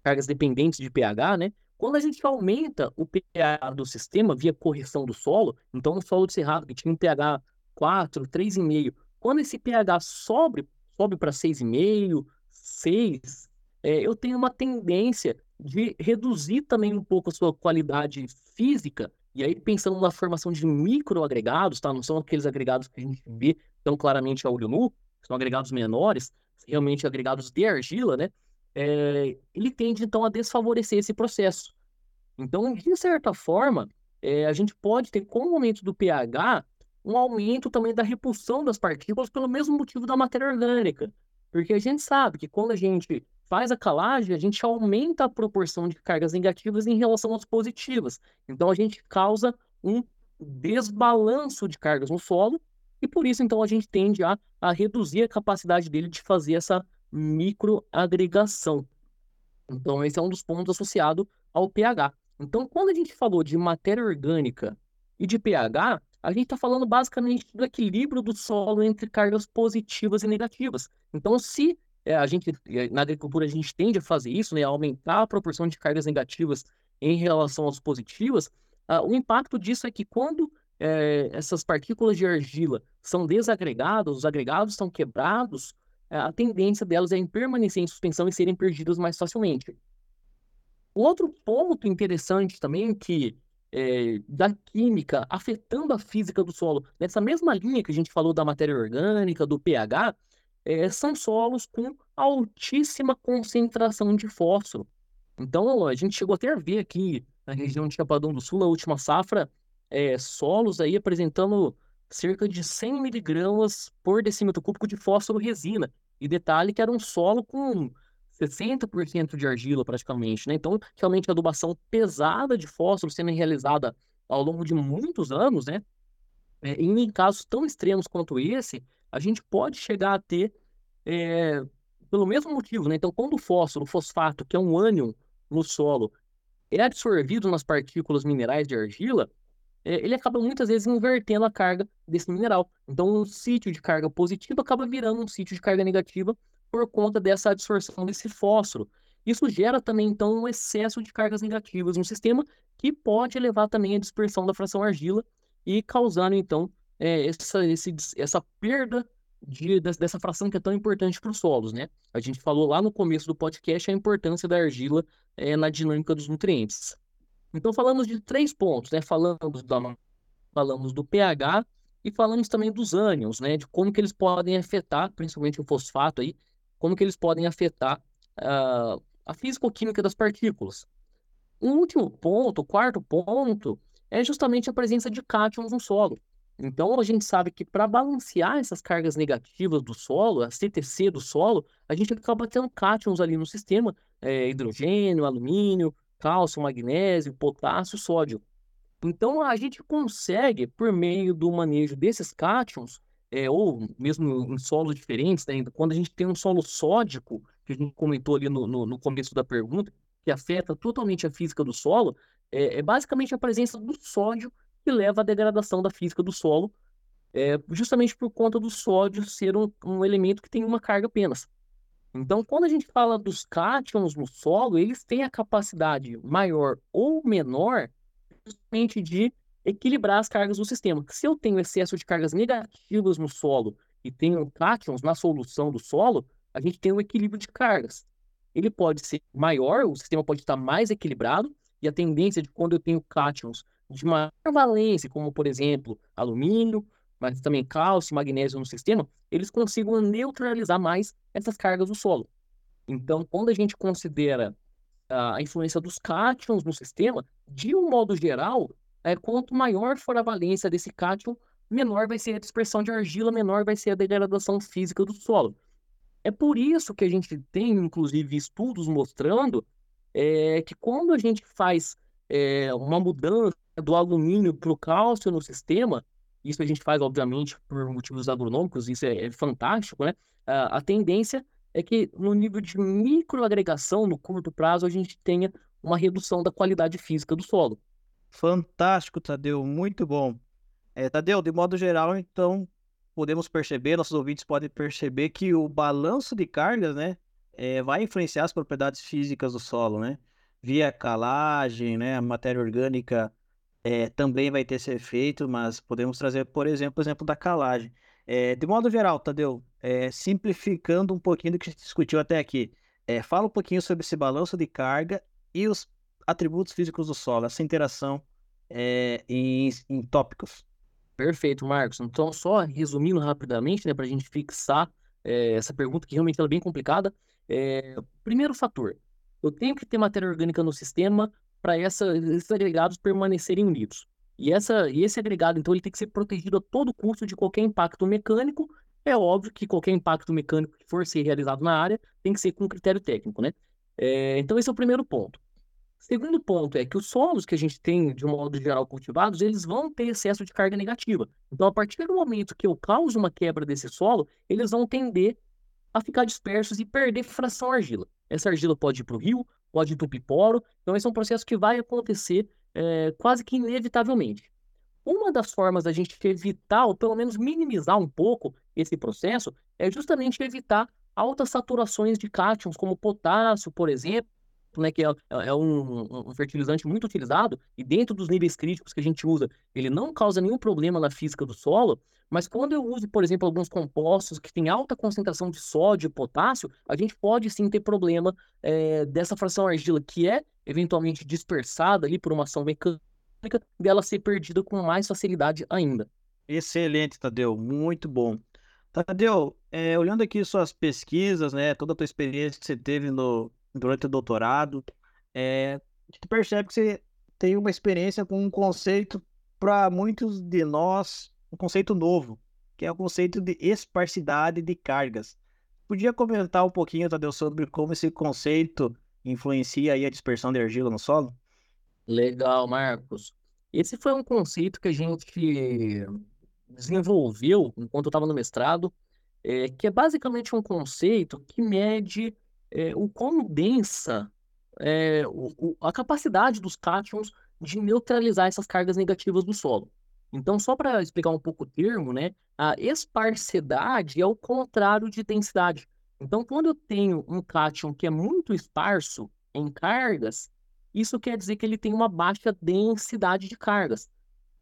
Speaker 3: cargas dependentes de pH, né? Quando a gente aumenta o pH do sistema via correção do solo, então um solo de cerrado que tinha um pH 4, 3,5, quando esse pH sobe, sobe para 6,5, 6, é, eu tenho uma tendência de reduzir também um pouco a sua qualidade física e aí, pensando na formação de microagregados, tá? Não são aqueles agregados que a gente vê tão claramente a olho nu, são agregados menores, realmente agregados de argila, né? É, ele tende, então, a desfavorecer esse processo. Então, de certa forma, é, a gente pode ter, com o aumento do pH, um aumento também da repulsão das partículas pelo mesmo motivo da matéria orgânica. Porque a gente sabe que quando a gente faz a calagem, a gente aumenta a proporção de cargas negativas em relação às positivas. Então a gente causa um desbalanço de cargas no solo e por isso então a gente tende a, a reduzir a capacidade dele de fazer essa microagregação. Então esse é um dos pontos associado ao pH. Então quando a gente falou de matéria orgânica e de pH, a gente está falando basicamente do equilíbrio do solo entre cargas positivas e negativas. Então, se é, a gente, é, na agricultura, a gente tende a fazer isso, né, a aumentar a proporção de cargas negativas em relação às positivas, uh, o impacto disso é que quando é, essas partículas de argila são desagregadas, os agregados estão quebrados, a tendência delas é em permanecer em suspensão e serem perdidas mais facilmente. Outro ponto interessante também que é, da química afetando a física do solo, nessa mesma linha que a gente falou da matéria orgânica, do pH, é, são solos com altíssima concentração de fósforo. Então, a gente chegou até a ver aqui na região de Chapadão do Sul, na última safra, é, solos aí apresentando cerca de 100 miligramas por decímetro cúbico de fósforo resina. E detalhe que era um solo com 60% de argila praticamente, né? Então, realmente a adubação pesada de fósforo sendo realizada ao longo de muitos anos, né? É, em casos tão extremos quanto esse, a gente pode chegar a ter, é, pelo mesmo motivo, né? Então, quando o fósforo, o fosfato, que é um ânion no solo, é absorvido nas partículas minerais de argila, é, ele acaba muitas vezes invertendo a carga desse mineral. Então, um sítio de carga positiva acaba virando um sítio de carga negativa por conta dessa absorção desse fósforo. Isso gera também, então, um excesso de cargas negativas no sistema, que pode levar também à dispersão da fração argila e causando, então, é, essa, esse, essa perda de, dessa fração que é tão importante para os solos, né? A gente falou lá no começo do podcast a importância da argila é, na dinâmica dos nutrientes. Então falamos de três pontos, né? Falamos, da, falamos do pH e falamos também dos ânions, né? De como que eles podem afetar, principalmente o fosfato aí, como que eles podem afetar uh, a físico-química das partículas. Um último ponto, o quarto ponto, é justamente a presença de cátions no solo. Então a gente sabe que para balancear essas cargas negativas do solo, a CTC do solo, a gente acaba tendo cátions ali no sistema, é, hidrogênio, alumínio, cálcio, magnésio, potássio, sódio. Então a gente consegue, por meio do manejo desses cátions, é, ou mesmo em solos diferentes, né, quando a gente tem um solo sódico, que a gente comentou ali no, no, no começo da pergunta, que afeta totalmente a física do solo, é, é, basicamente a presença do sódio que leva à degradação da física do solo, é, justamente por conta do sódio ser um, um elemento que tem uma carga apenas. Então, quando a gente fala dos cátions no solo, eles têm a capacidade maior ou menor justamente de equilibrar as cargas do sistema. Se eu tenho excesso de cargas negativas no solo e tenho cátions na solução do solo, a gente tem um equilíbrio de cargas. Ele pode ser maior, o sistema pode estar mais equilibrado, e a tendência de quando eu tenho cátions de maior valência, como por exemplo alumínio, mas também cálcio, magnésio no sistema, eles consigam neutralizar mais essas cargas do solo. Então, quando a gente considera a influência dos cátions no sistema, de um modo geral, é, quanto maior for a valência desse cátion, menor vai ser a dispersão de argila, menor vai ser a degradação física do solo. É por isso que a gente tem, inclusive, estudos mostrando é, que quando a gente faz é, uma mudança do alumínio para o cálcio no sistema, isso a gente faz, obviamente, por motivos agronômicos, isso é, é fantástico, né? A, a tendência é que no nível de microagregação, no curto prazo, a gente tenha uma redução da qualidade física do solo.
Speaker 2: Fantástico, Tadeu, muito bom. É, Tadeu, de modo geral, então, podemos perceber, nossos ouvintes podem perceber que o balanço de cargas, né, é, vai influenciar as propriedades físicas do solo, né? Via calagem, né, a matéria orgânica é, também vai ter esse efeito, mas podemos trazer, por exemplo, o exemplo da calagem. É, de modo geral, Tadeu, é, simplificando um pouquinho do que a gente discutiu até aqui, fala um pouquinho sobre esse balanço de carga e os atributos físicos do solo, essa interação em, em tópicos.
Speaker 3: Perfeito, Marcos. Então, só resumindo rapidamente, né, para a gente fixar essa pergunta que realmente é bem complicada. primeiro fator, eu tenho que ter matéria orgânica no sistema para esses agregados permanecerem unidos. E, essa, e esse agregado, então, ele tem que ser protegido a todo custo de qualquer impacto mecânico. É óbvio que qualquer impacto mecânico que for ser realizado na área tem que ser com critério técnico, né? É, então, esse é o primeiro ponto. Segundo ponto é que os solos que a gente tem, de um modo geral, cultivados, eles vão ter excesso de carga negativa. Então, a partir do momento que eu causo uma quebra desse solo, eles vão tender a ficar dispersos e perder fração argila. Essa argila pode ir para o rio, pode entupir poro. Então, esse é um processo que vai acontecer é, quase que inevitavelmente. Uma das formas da gente evitar, ou pelo menos minimizar um pouco esse processo, é justamente evitar altas saturações de cátions, como potássio, por exemplo, né, que é, é um, um, fertilizante muito utilizado, e dentro dos níveis críticos que a gente usa, ele não causa nenhum problema na física do solo, mas quando eu uso, por exemplo, alguns compostos que têm alta concentração de sódio e potássio, a gente pode sim ter problema é, dessa fração argila, que é eventualmente dispersada ali por uma ação mecânica, dela ser perdida com mais facilidade ainda.
Speaker 2: Excelente, Tadeu, muito bom. Tadeu, é, olhando aqui suas pesquisas, né, toda a tua experiência que você teve no, durante o doutorado, é, a gente percebe que você tem uma experiência com um conceito para muitos de nós, um conceito novo, que é o conceito de esparsidade de cargas. Podia comentar um pouquinho, Tadeu, sobre como esse conceito influencia aí a dispersão de argila no solo?
Speaker 3: Legal, Marcos. Esse foi um conceito que a gente desenvolveu enquanto eu estava no mestrado, é, que é basicamente um conceito que mede é, o quão densa é o, o, a capacidade dos cátions de neutralizar essas cargas negativas do solo. Então, só para explicar um pouco o termo, né, a esparsidade é o contrário de densidade. Então, quando eu tenho um cátion que é muito esparso em cargas, isso quer dizer que ele tem uma baixa densidade de cargas.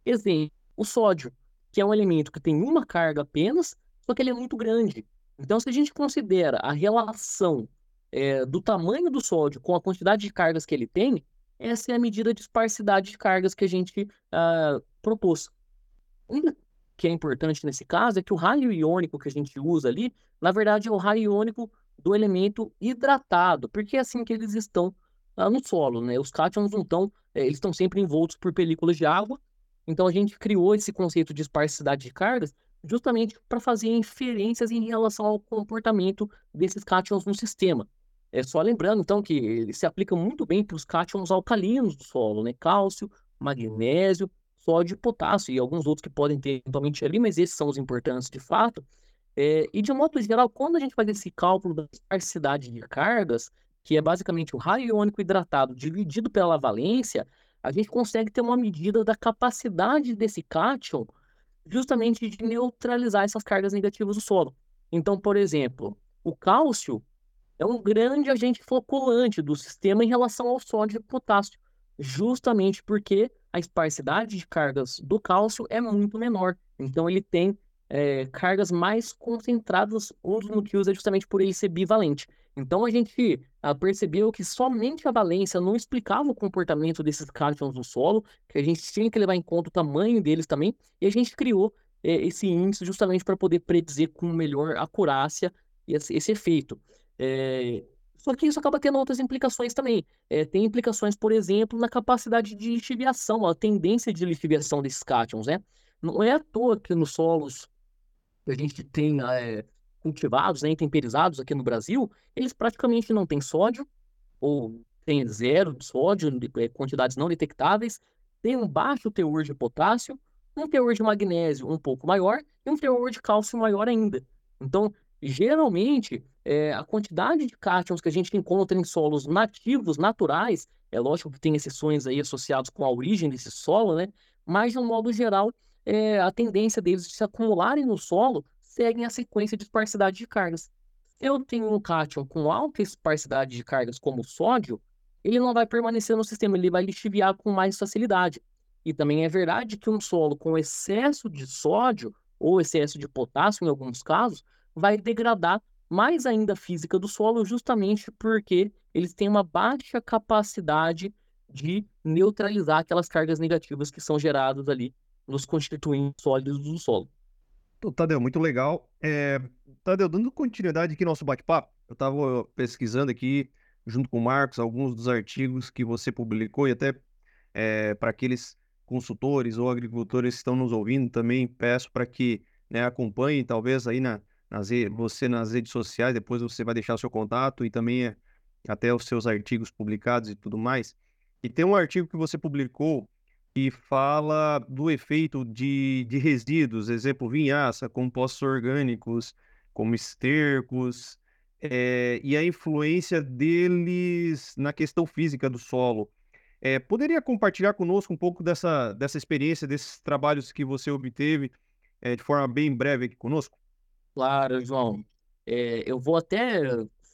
Speaker 3: Exemplo, o sódio, que é um elemento que tem uma carga apenas, só que ele é muito grande. Então, se a gente considera a relação é, do tamanho do sódio com a quantidade de cargas que ele tem, essa é a medida de esparsidade de cargas que a gente uh, propôs. Um que é importante nesse caso é que o raio iônico que a gente usa ali, na verdade, é o raio iônico do elemento hidratado, porque é assim que eles estão uh, no solo, né? Os cátions não estão, é, eles estão sempre envoltos por películas de água, então a gente criou esse conceito de esparsidade de cargas justamente para fazer inferências em relação ao comportamento desses cátions no sistema. É só lembrando, então, que ele se aplica muito bem para os cátions alcalinos do solo, né? Cálcio, magnésio, sódio e potássio, e alguns outros que podem ter eventualmente ali, mas esses são os importantes de fato. É, e de modo geral, quando a gente faz esse cálculo da esparsidade de cargas, que é basicamente o raio iônico hidratado dividido pela valência, a gente consegue ter uma medida da capacidade desse cátion justamente de neutralizar essas cargas negativas do solo. Então, por exemplo, o cálcio é um grande agente floculante do sistema em relação ao sódio e potássio, justamente porque a esparsidade de cargas do cálcio é muito menor. Então ele tem é, cargas mais concentradas, um dos motivos é justamente por ele ser bivalente. Então a gente ah, percebeu que somente a valência não explicava o comportamento desses cátions no solo, que a gente tinha que levar em conta o tamanho deles também, e a gente criou é, esse índice justamente para poder predizer com melhor acurácia esse, esse efeito. É, só que isso acaba tendo outras implicações também. É, tem implicações, por exemplo, na capacidade de lixiviação, a tendência de lixiviação desses cátions, né? Não é à toa que nos solos que a gente tem é, cultivados, né, temperizados aqui no Brasil, eles praticamente não têm sódio, ou tem zero de sódio, quantidades não detectáveis, tem um baixo teor de potássio, um teor de magnésio um pouco maior e um teor de cálcio maior ainda. Então, geralmente, é, a quantidade de cátions que a gente encontra em solos nativos, naturais, é lógico que tem exceções aí associadas com a origem desse solo, né? Mas, de um modo geral, é, a tendência deles de se acumularem no solo seguem a sequência de esparsidade de cargas. Eu tenho um cátion com alta esparsidade de cargas, como o sódio, ele não vai permanecer no sistema, ele vai lixiviar com mais facilidade. E também é verdade que um solo com excesso de sódio ou excesso de potássio, em alguns casos, vai degradar mais ainda a física do solo, justamente porque eles têm uma baixa capacidade de neutralizar aquelas cargas negativas que são geradas ali nos constituintes sólidos do solo.
Speaker 1: Tadeu, muito legal. É, Tadeu, dando continuidade aqui no nosso bate-papo, eu estava pesquisando aqui, junto com o Marcos, alguns dos artigos que você publicou e até é, para aqueles consultores ou agricultores que estão nos ouvindo, também peço para que né, acompanhem, talvez aí na, nas, você nas redes sociais, depois você vai deixar o seu contato e também é, até os seus artigos publicados e tudo mais. E tem um artigo que você publicou que fala do efeito de, de resíduos, exemplo, vinhaça, compostos orgânicos, como estercos, é, e a influência deles na questão física do solo. É, poderia compartilhar conosco um pouco dessa, dessa experiência, desses trabalhos que você obteve, é, de forma bem breve aqui conosco?
Speaker 3: Claro, João. É, eu vou até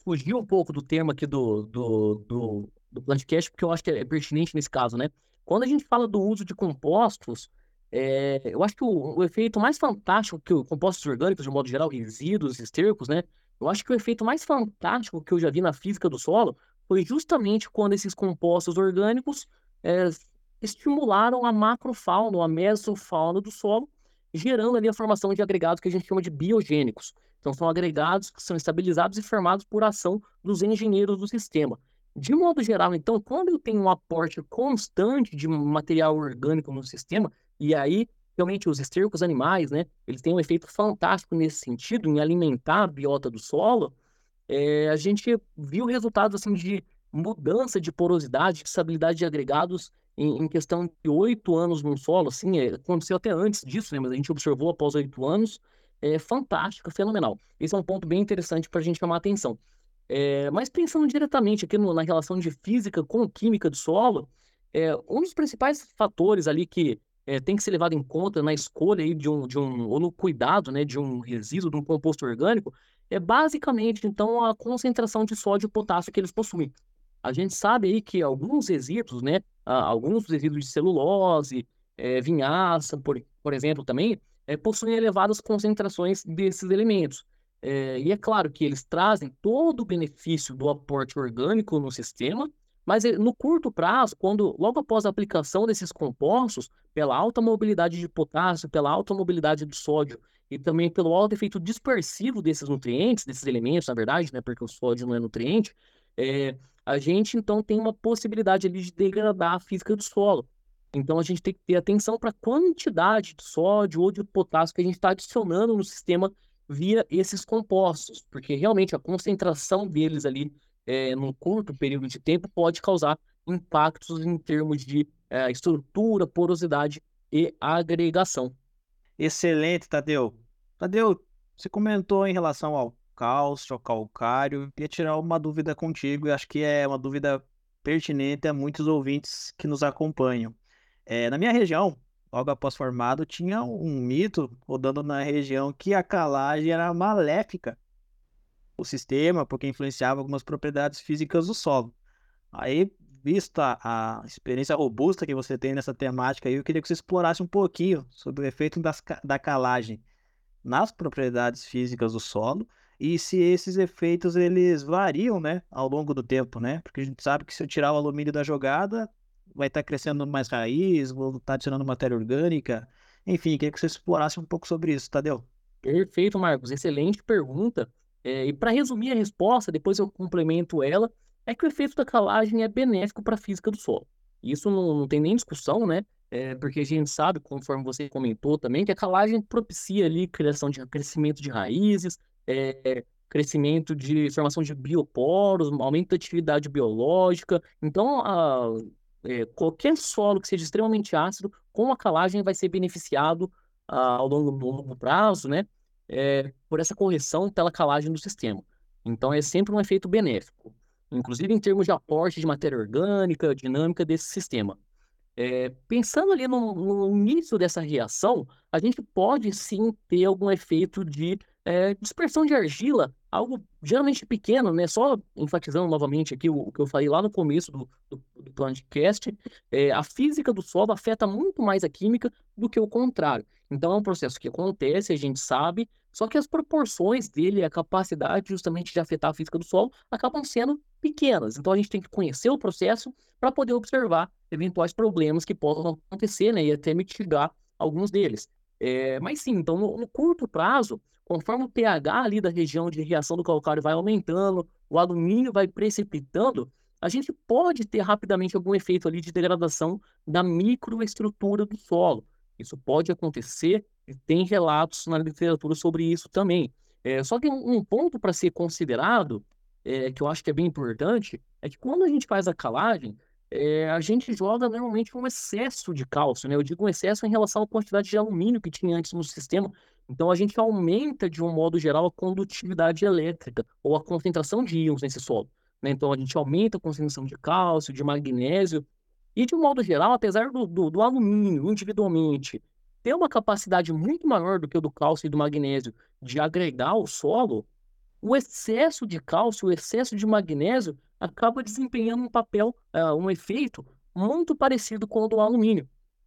Speaker 3: fugir um pouco do tema aqui do, do, do, do Plantcast, porque eu acho que é pertinente nesse caso, né? Quando a gente fala do uso de compostos, é, eu acho que o, o, efeito mais fantástico que o compostos orgânicos, de modo geral, resíduos, estercos, né? Eu acho que o efeito mais fantástico que eu já vi na física do solo foi justamente quando esses compostos orgânicos é, estimularam a macrofauna, a mesofauna do solo, gerando ali a formação de agregados que a gente chama de biogênicos. Então, são agregados que são estabilizados e formados por ação dos engenheiros do sistema. De modo geral, então, quando eu tenho um aporte constante de material orgânico no sistema, e aí, realmente, os estercos animais, né, eles têm um efeito fantástico nesse sentido, em alimentar a biota do solo, é, a gente viu resultados, assim, de mudança de porosidade, de estabilidade de agregados em, em questão de oito anos no solo, assim, é, aconteceu até antes disso, né, mas a gente observou após oito anos, é fantástica, fenomenal. Esse é um ponto bem interessante para a gente chamar a atenção. É, mas pensando diretamente aqui no, na relação de física com química do solo, é, um dos principais fatores ali que é, tem que ser levado em conta na escolha aí de um, de um, ou no cuidado né, de um resíduo, de um composto orgânico, é basicamente, então, a concentração de sódio e potássio que eles possuem. A gente sabe aí que alguns resíduos, né, alguns resíduos de celulose, é, vinhaça, por, por exemplo, também, é, possuem elevadas concentrações desses elementos. É, e é claro que eles trazem todo o benefício do aporte orgânico no sistema, mas no curto prazo, quando logo após a aplicação desses compostos, pela alta mobilidade de potássio, pela alta mobilidade do sódio e também pelo alto efeito dispersivo desses nutrientes, desses elementos, na verdade, né, porque o sódio não é nutriente, é, a gente então tem uma possibilidade ali de degradar a física do solo. Então a gente tem que ter atenção para a quantidade de sódio ou de potássio que a gente está adicionando no sistema via esses compostos, porque realmente a concentração deles ali é, num curto período de tempo pode causar impactos em termos de é, estrutura, porosidade e agregação.
Speaker 2: Excelente, Tadeu. Tadeu, você comentou em relação ao cálcio, calcário, queria tirar uma dúvida contigo, e acho que é uma dúvida pertinente a muitos ouvintes que nos acompanham. É, na minha região, logo após formado, tinha um mito rodando na região que a calagem era maléfica o sistema, porque influenciava algumas propriedades físicas do solo. Aí, vista a experiência robusta que você tem nessa temática, eu queria que você explorasse um pouquinho sobre o efeito das, da calagem nas propriedades físicas do solo e se esses efeitos eles variam, né, ao longo do tempo, né? Porque a gente sabe que se eu tirar o alumínio da jogada, vai estar crescendo mais raiz, vou estar adicionando matéria orgânica. Enfim, queria que você explorasse um pouco sobre isso, Tadeu.
Speaker 3: Perfeito, Marcos. Excelente pergunta. É, e para resumir a resposta, depois eu complemento ela, é que o efeito da calagem é benéfico para a física do solo. Isso não, não tem nem discussão, né? É, porque a gente sabe, conforme você comentou também, que a calagem propicia ali criação de crescimento de raízes, é, crescimento de formação de bioporos, aumento da atividade biológica. Então, a, é, qualquer solo que seja extremamente ácido, com a calagem vai ser beneficiado a, ao longo do longo prazo, né? é, por essa correção pela calagem do sistema. Então, é sempre um efeito benéfico, inclusive em termos de aporte de matéria orgânica, dinâmica desse sistema. É, pensando ali no, no, início dessa reação, a gente pode sim ter algum efeito de é, dispersão de argila, algo geralmente pequeno, né? Só enfatizando novamente aqui o, o que eu falei lá no começo do, do, do podcast, é, a física do solo afeta muito mais a química do que o contrário. Então é um processo que acontece, a gente sabe, só que as proporções dele, a capacidade justamente de afetar a física do solo, acabam sendo pequenas. Então a gente tem que conhecer o processo para poder observar eventuais problemas que possam acontecer, né, e até mitigar alguns deles. É, mas sim, então no, no, curto prazo, conforme o pH ali da região de reação do calcário vai aumentando, o alumínio vai precipitando, a gente pode ter rapidamente algum efeito ali de degradação da microestrutura do solo. Isso pode acontecer e tem relatos na literatura sobre isso também. É, só que um, ponto para ser considerado, é, que eu acho que é bem importante, é que quando a gente faz a calagem, é, a gente joga normalmente um excesso de cálcio, né? Eu digo um excesso em relação à quantidade de alumínio que tinha antes no sistema. Então a gente aumenta, de um modo geral, a condutividade elétrica ou a concentração de íons nesse solo. Né? Então a gente aumenta a concentração de cálcio, de magnésio e, de um modo geral, apesar do, do, do alumínio individualmente ter uma capacidade muito maior do que o do cálcio e do magnésio de agregar o solo, o excesso de cálcio, o excesso de magnésio acaba desempenhando um papel, uh, um efeito muito parecido com o do alumínio.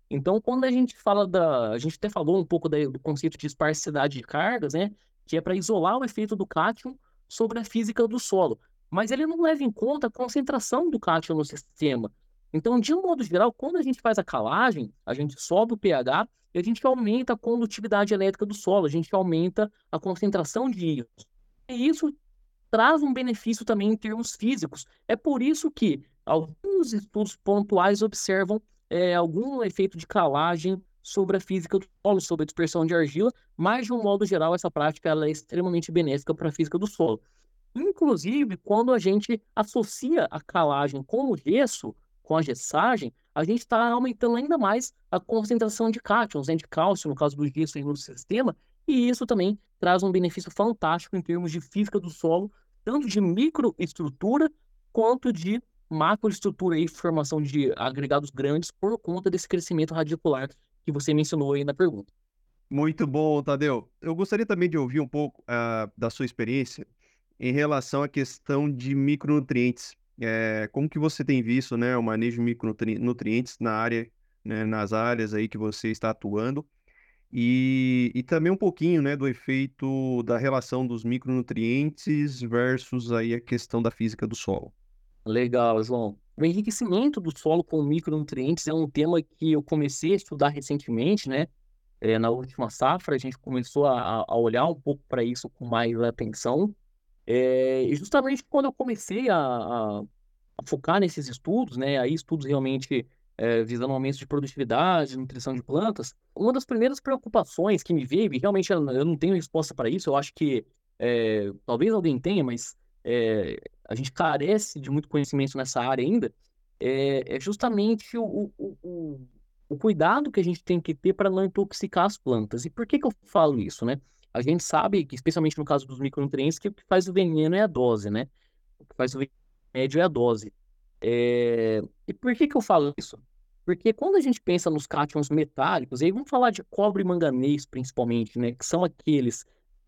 Speaker 3: Então, quando a gente fala da. A gente até falou um pouco da, do conceito de esparsidade de cargas, né? Que é para isolar o efeito do cátion sobre a física do solo. Mas ele não leva em conta a concentração do cátion no sistema. Então, de um modo geral, quando a gente faz a calagem, a gente sobe o pH e a gente aumenta a condutividade elétrica do solo, a gente aumenta a concentração de íons. E isso traz um benefício também em termos físicos. É por isso que alguns estudos pontuais observam é, algum efeito de calagem sobre a física do solo, sobre a dispersão de argila, mas de um modo geral essa prática ela é extremamente benéfica para a física do solo. Inclusive, quando a gente associa a calagem com o gesso, com a gessagem, a gente está aumentando ainda mais a concentração de cátions, né, de cálcio, no caso do gesso no sistema, e isso também traz um benefício fantástico em termos de física do solo, tanto de microestrutura quanto de macroestrutura e formação de agregados grandes por conta desse crescimento radicular que você mencionou aí na pergunta.
Speaker 1: Muito bom, Tadeu. Eu gostaria também de ouvir um pouco uh, da sua experiência em relação à questão de micronutrientes. É, como que você tem visto né, o manejo de micronutrientes na área, né, nas áreas aí que você está atuando? E, e também um pouquinho né, do efeito da relação dos micronutrientes versus aí a questão da física do solo.
Speaker 3: Legal, João. O enriquecimento do solo com micronutrientes é um tema que eu comecei a estudar recentemente, né? É, na última safra, a gente começou a, a olhar um pouco para isso com mais atenção. É, e justamente quando eu comecei a, a, a, focar nesses estudos, né? Aí estudos realmente é, visando aumento de produtividade, nutrição de plantas, uma das primeiras preocupações que me veio, e realmente eu não tenho resposta para isso, eu acho que é, talvez alguém tenha, mas é, a gente carece de muito conhecimento nessa área ainda, é, é justamente o, o, o, o, cuidado que a gente tem que ter para não intoxicar as plantas. E por que, que eu falo isso, né? A gente sabe que, especialmente no caso dos micronutrientes, que o que faz o veneno é a dose, né? O que faz o remédio é a dose. É... E por que, que eu falo isso? Porque quando a gente pensa nos cátions metálicos, aí vamos falar de cobre e manganês principalmente, né? Que são aqueles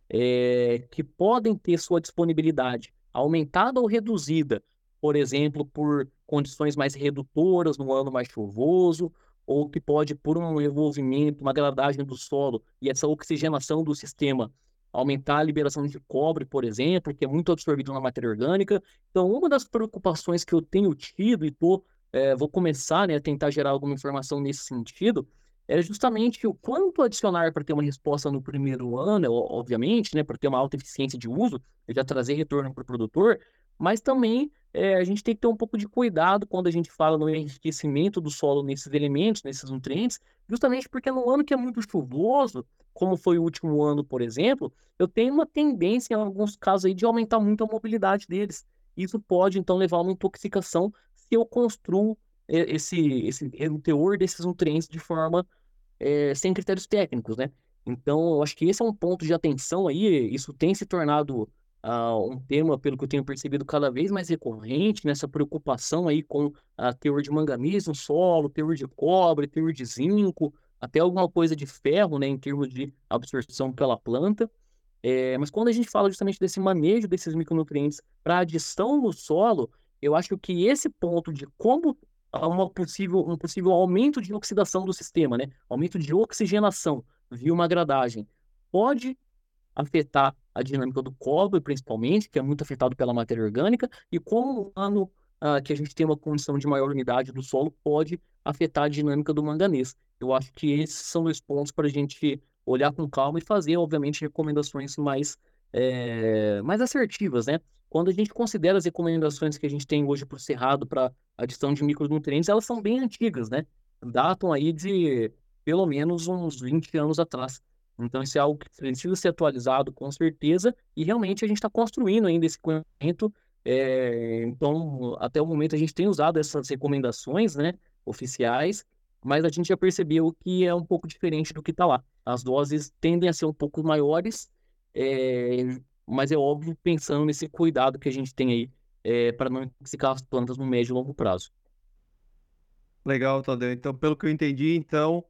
Speaker 3: é... que podem ter sua disponibilidade aumentada ou reduzida, por exemplo, por condições mais redutoras no ano mais chuvoso, ou que pode, por um envolvimento, uma degradagem do solo e essa oxigenação do sistema, aumentar a liberação de cobre, por exemplo, que é muito absorvido na matéria orgânica. Então, uma das preocupações que eu tenho tido e tô, é, vou começar né, a tentar gerar alguma informação nesse sentido, é justamente o quanto adicionar para ter uma resposta no primeiro ano, obviamente, né, para ter uma alta eficiência de uso, já trazer retorno para o produtor, mas também é, a gente tem que ter um pouco de cuidado quando a gente fala no enriquecimento do solo nesses elementos, nesses nutrientes, justamente porque no ano que é muito chuvoso, como foi o último ano, por exemplo, eu tenho uma tendência, em alguns casos, aí, de aumentar muito a mobilidade deles. Isso pode, então, levar a uma intoxicação se eu construo é, esse, esse, o teor desses nutrientes de forma é, sem critérios técnicos, né? Então, eu acho que esse é um ponto de atenção aí, isso tem se tornado uh, um tema, pelo que eu tenho percebido, cada vez mais recorrente, nessa preocupação aí com a teor de manganês no solo, teor de cobre, teor de zinco, até alguma coisa de ferro, né, em termos de absorção pela planta. É, mas quando a gente fala justamente desse manejo desses micronutrientes para adição no solo, eu acho que esse ponto de como uma possível, um possível aumento de oxidação do sistema, né? Aumento de oxigenação via uma gradagem pode afetar a dinâmica do cobre, principalmente, que é muito afetado pela matéria orgânica, e como o ano uh, que a gente tem uma condição de maior umidade do solo pode afetar a dinâmica do manganês. Eu acho que esses são os pontos para a gente olhar com calma e fazer, obviamente, recomendações mais, é, mais assertivas, né? Quando a gente considera as recomendações que a gente tem hoje para o Cerrado para adição de micronutrientes, elas são bem antigas, né? Datam aí de pelo menos uns 20 anos atrás. Então, isso é algo que precisa ser atualizado com certeza, e realmente a gente está construindo ainda esse conhecimento. É, então, até o momento a gente tem usado essas recomendações né, oficiais, mas a gente já percebeu que é um pouco diferente do que está lá. As doses tendem a ser um pouco maiores, é, mas é óbvio pensando nesse cuidado que a gente tem aí é, para não intoxicar as plantas no médio e longo prazo.
Speaker 1: Legal, Tadeu. Então, pelo que eu entendi, então,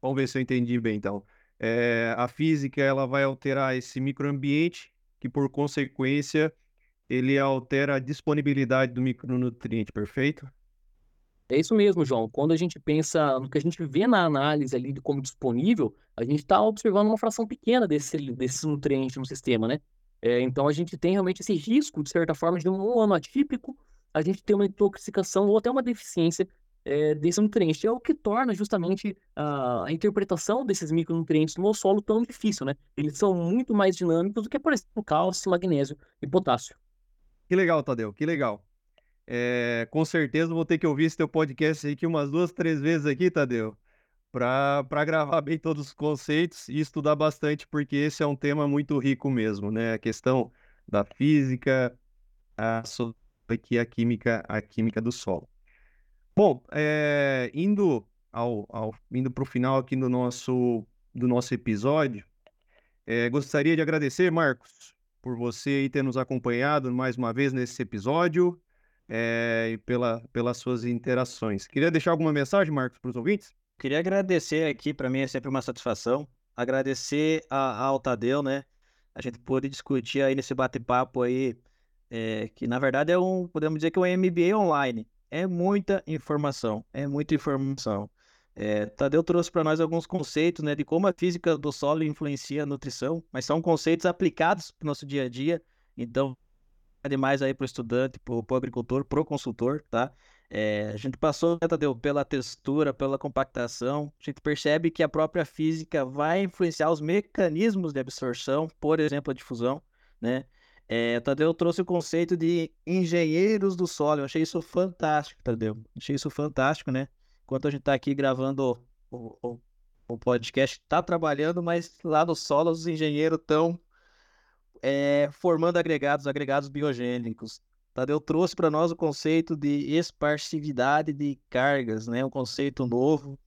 Speaker 1: vamos ver se eu entendi bem, então. É, a física ela vai alterar esse microambiente que por consequência ele altera a disponibilidade do micronutriente, perfeito?
Speaker 3: É isso mesmo, João. Quando a gente pensa no que a gente vê na análise ali de como disponível, a gente está observando uma fração pequena desse, desses nutrientes no sistema, né? É, então a gente tem realmente esse risco, de certa forma, de um ano atípico, a gente ter uma intoxicação ou até uma deficiência é, desse nutriente. É o que torna justamente a, a, interpretação desses micronutrientes no solo tão difícil, né? Eles são muito mais dinâmicos do que, por exemplo, cálcio, magnésio e potássio.
Speaker 1: Que legal, Tadeu, que legal. É, com certeza vou ter que ouvir esse teu podcast aqui umas duas, três vezes aqui, Tadeu, para gravar bem todos os conceitos e estudar bastante, porque esse é um tema muito rico mesmo, né? A questão da física, a, aqui a química, a química do solo. Bom, é, indo ao, ao indo para o final aqui do nosso do nosso episódio, é, gostaria de agradecer, Marcos, por você ter nos acompanhado mais uma vez nesse episódio é, e pela, pelas suas interações. Queria deixar alguma mensagem, Marcos, para os ouvintes?
Speaker 2: Queria agradecer aqui, para mim é sempre uma satisfação, agradecer a, ao Tadeu, né? A gente pôde discutir aí nesse bate-papo aí, é, que na verdade é um, podemos dizer que é um MBA online. É muita informação, é muita informação. É, Tadeu trouxe para nós alguns conceitos, né, de como a física do solo influencia a nutrição, mas são conceitos aplicados para o nosso dia a dia. Então, demais aí para o estudante, para o agricultor, para o consultor, tá? É, a gente passou, né, Tadeu, pela textura, pela compactação, a gente percebe que a própria física vai influenciar os mecanismos de absorção, por exemplo, a difusão, né? É, Tadeu trouxe o conceito de engenheiros do solo, eu achei isso fantástico, Tadeu, achei isso fantástico, né? Enquanto a gente está aqui gravando o, o, o podcast, está trabalhando, mas lá no solo os engenheiros estão é, formando agregados, agregados biogênicos. Tadeu trouxe para nós o conceito de esparsividade de cargas, né? Um conceito novo,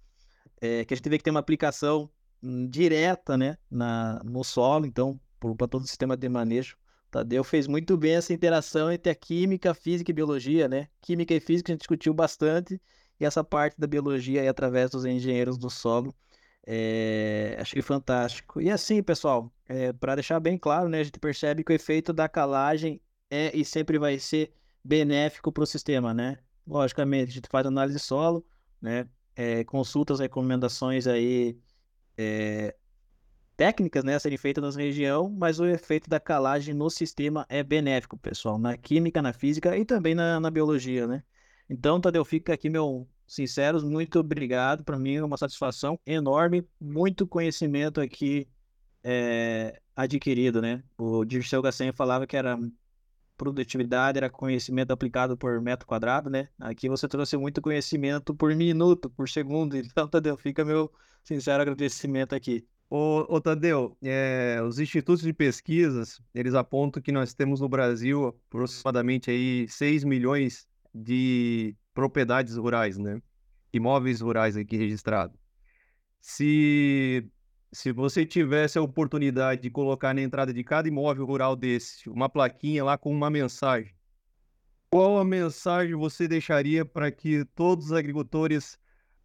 Speaker 2: é, que a gente vê que tem uma aplicação hum, direta, né? Na, no solo, então, para todo o sistema de manejo. Tadeu fez muito bem essa interação entre a química, física e biologia, né? Química e física a gente discutiu bastante, e essa parte da biologia aí através dos engenheiros do solo é, achei fantástico. E assim, pessoal, é, para deixar bem claro, né, a gente percebe que o efeito da calagem é e sempre vai ser benéfico para o sistema, né? Logicamente, a gente faz análise solo, né? É, consulta as recomendações aí é, técnicas, né, a serem feitas na região, mas o efeito da calagem no sistema é benéfico, pessoal, na química, na física e também na, na biologia, né? Então, Tadeu, fica aqui meu sinceros, muito obrigado. Para mim é uma satisfação enorme, muito conhecimento aqui é, adquirido, né? O Dirceu Gassen falava que era produtividade, era conhecimento aplicado por metro quadrado, né? Aqui você trouxe muito conhecimento por minuto, por segundo. (laughs) Então, Tadeu, fica meu sincero agradecimento aqui.
Speaker 1: Ô, ô Tadeu, é, os institutos de pesquisas, eles apontam que nós temos no Brasil aproximadamente aí 6 milhões de propriedades rurais, né? Imóveis rurais aqui registrados. Se, se você tivesse a oportunidade de colocar na entrada de cada imóvel rural desse uma plaquinha lá com uma mensagem, qual a mensagem você deixaria para que todos os agricultores,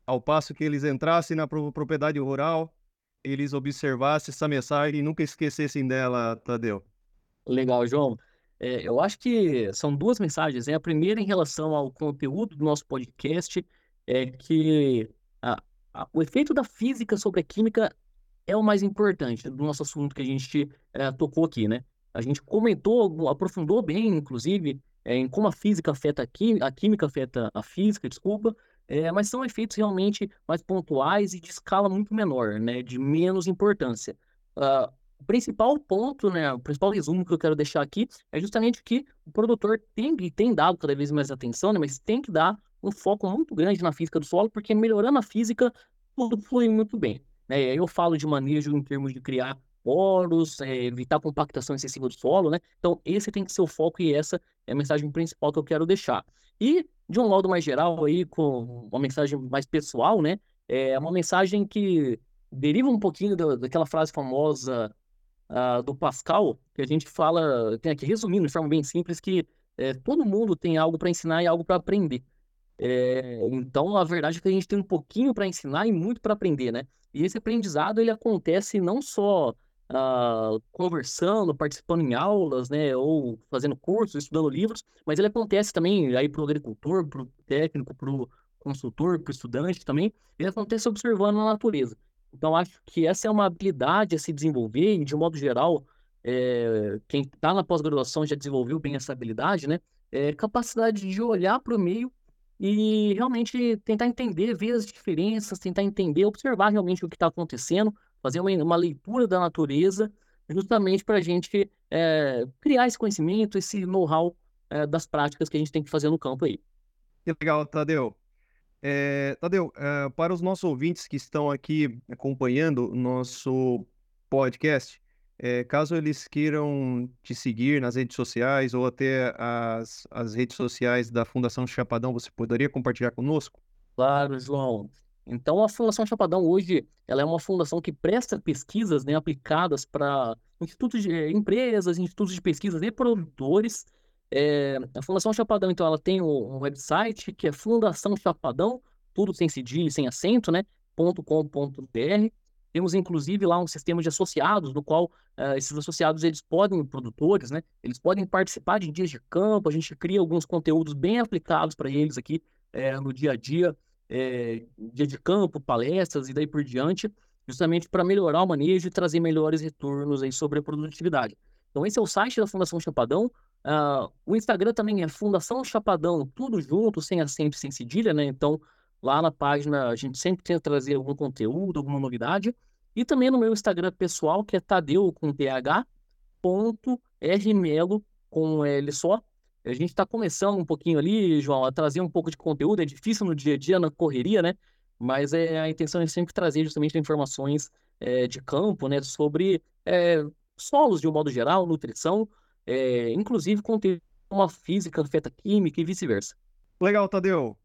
Speaker 1: ao passo que eles entrassem na propriedade rural, eles observassem essa mensagem e nunca esquecessem dela, Tadeu?
Speaker 3: Legal, João. É, eu acho que são duas mensagens. Né? A primeira em relação ao conteúdo do nosso podcast é que a, a, o efeito da física sobre a química é o mais importante do nosso assunto que a gente é, tocou aqui, né? A gente comentou, aprofundou bem, inclusive, é, em como a física afeta a química, a química afeta a física, desculpa, é, mas são efeitos realmente mais pontuais e de escala muito menor, né? De menos importância. Uh, o principal ponto, né, o principal resumo que eu quero deixar aqui é justamente que o produtor tem e tem dado cada vez mais atenção, né, mas tem que dar um foco muito grande na física do solo, porque melhorando a física, tudo flui muito bem. Né? Eu falo de manejo em termos de criar poros, é, evitar compactação excessiva do solo, né? Então, esse tem que ser o foco e essa é a mensagem principal que eu quero deixar. E, de um modo mais geral, aí, com uma mensagem mais pessoal, né? É uma mensagem que deriva um pouquinho da, daquela frase famosa uh, do Pascal, que a gente fala, tem aqui resumindo de forma bem simples, que é, todo mundo tem algo para ensinar e algo para aprender. É, então, a verdade é que a gente tem um pouquinho para ensinar e muito para aprender, né? E esse aprendizado ele acontece não só uh, conversando, participando em aulas, né, ou fazendo cursos, estudando livros, mas ele acontece também aí para o agricultor, para o técnico, para o consultor, para o estudante também, ele acontece observando a natureza. Então, acho que essa é uma habilidade a se desenvolver, e de modo geral, é, quem está na pós-graduação já desenvolveu bem essa habilidade, né? É capacidade de olhar para o meio e realmente tentar entender, ver as diferenças, tentar entender, observar realmente o que está acontecendo, fazer uma, uma, leitura da natureza, justamente para a gente é, criar esse conhecimento, esse know-how é, das práticas que a gente tem que fazer no campo aí.
Speaker 1: Que legal, Tadeu. É, Tadeu, é, para os nossos ouvintes que estão aqui acompanhando o nosso podcast, é, caso eles queiram te seguir nas redes sociais ou até as, as redes sociais da Fundação Chapadão, você poderia compartilhar conosco?
Speaker 3: Claro, João. Então, a Fundação Chapadão hoje ela é uma fundação que presta pesquisas né, aplicadas para institutos de empresas, institutos de pesquisa e produtores. É, a Fundação Chapadão, então, ela tem um, website que é Fundação Chapadão, tudo sem cedilha sem acento, né? .com.br. Temos, inclusive, lá um sistema de associados, no qual uh, esses associados, eles podem, produtores, né? Eles podem participar de dias de campo, a gente cria alguns conteúdos bem aplicados para eles aqui é, no dia a dia, é, dia de campo, palestras e daí por diante, justamente para melhorar o manejo e trazer melhores retornos aí sobre a produtividade. Então, esse é o site da Fundação Chapadão. Uh, o Instagram também é Fundação Chapadão, tudo junto, sem acento, sem cedilha, né? Então, Lá na página a gente sempre tenta trazer algum conteúdo, alguma novidade. E também no meu Instagram pessoal, que é Tadeu com TH, ponto com L só. A gente está começando um pouquinho ali, João, a trazer um pouco de conteúdo. É difícil no dia a dia, na correria, né? Mas é, a intenção é sempre trazer justamente informações é, de campo, né? Sobre é, solos de um modo geral, nutrição, é, inclusive conteúdo uma física, afeta química e vice-versa.
Speaker 1: Legal, Tadeu.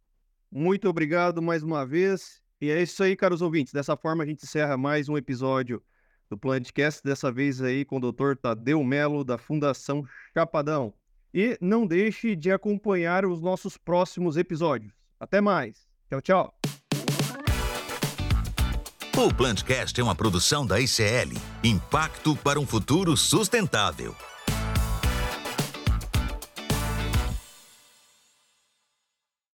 Speaker 1: Muito obrigado mais uma vez. E é isso aí, caros ouvintes. Dessa forma, a gente encerra mais um episódio do Plantcast, dessa vez aí com o Dr. Tadeu Melo, da Fundação Chapadão. E não deixe de acompanhar os nossos próximos episódios. Até mais. Tchau, tchau.
Speaker 4: O Plantcast é uma produção da ICL Impacto para um Futuro Sustentável.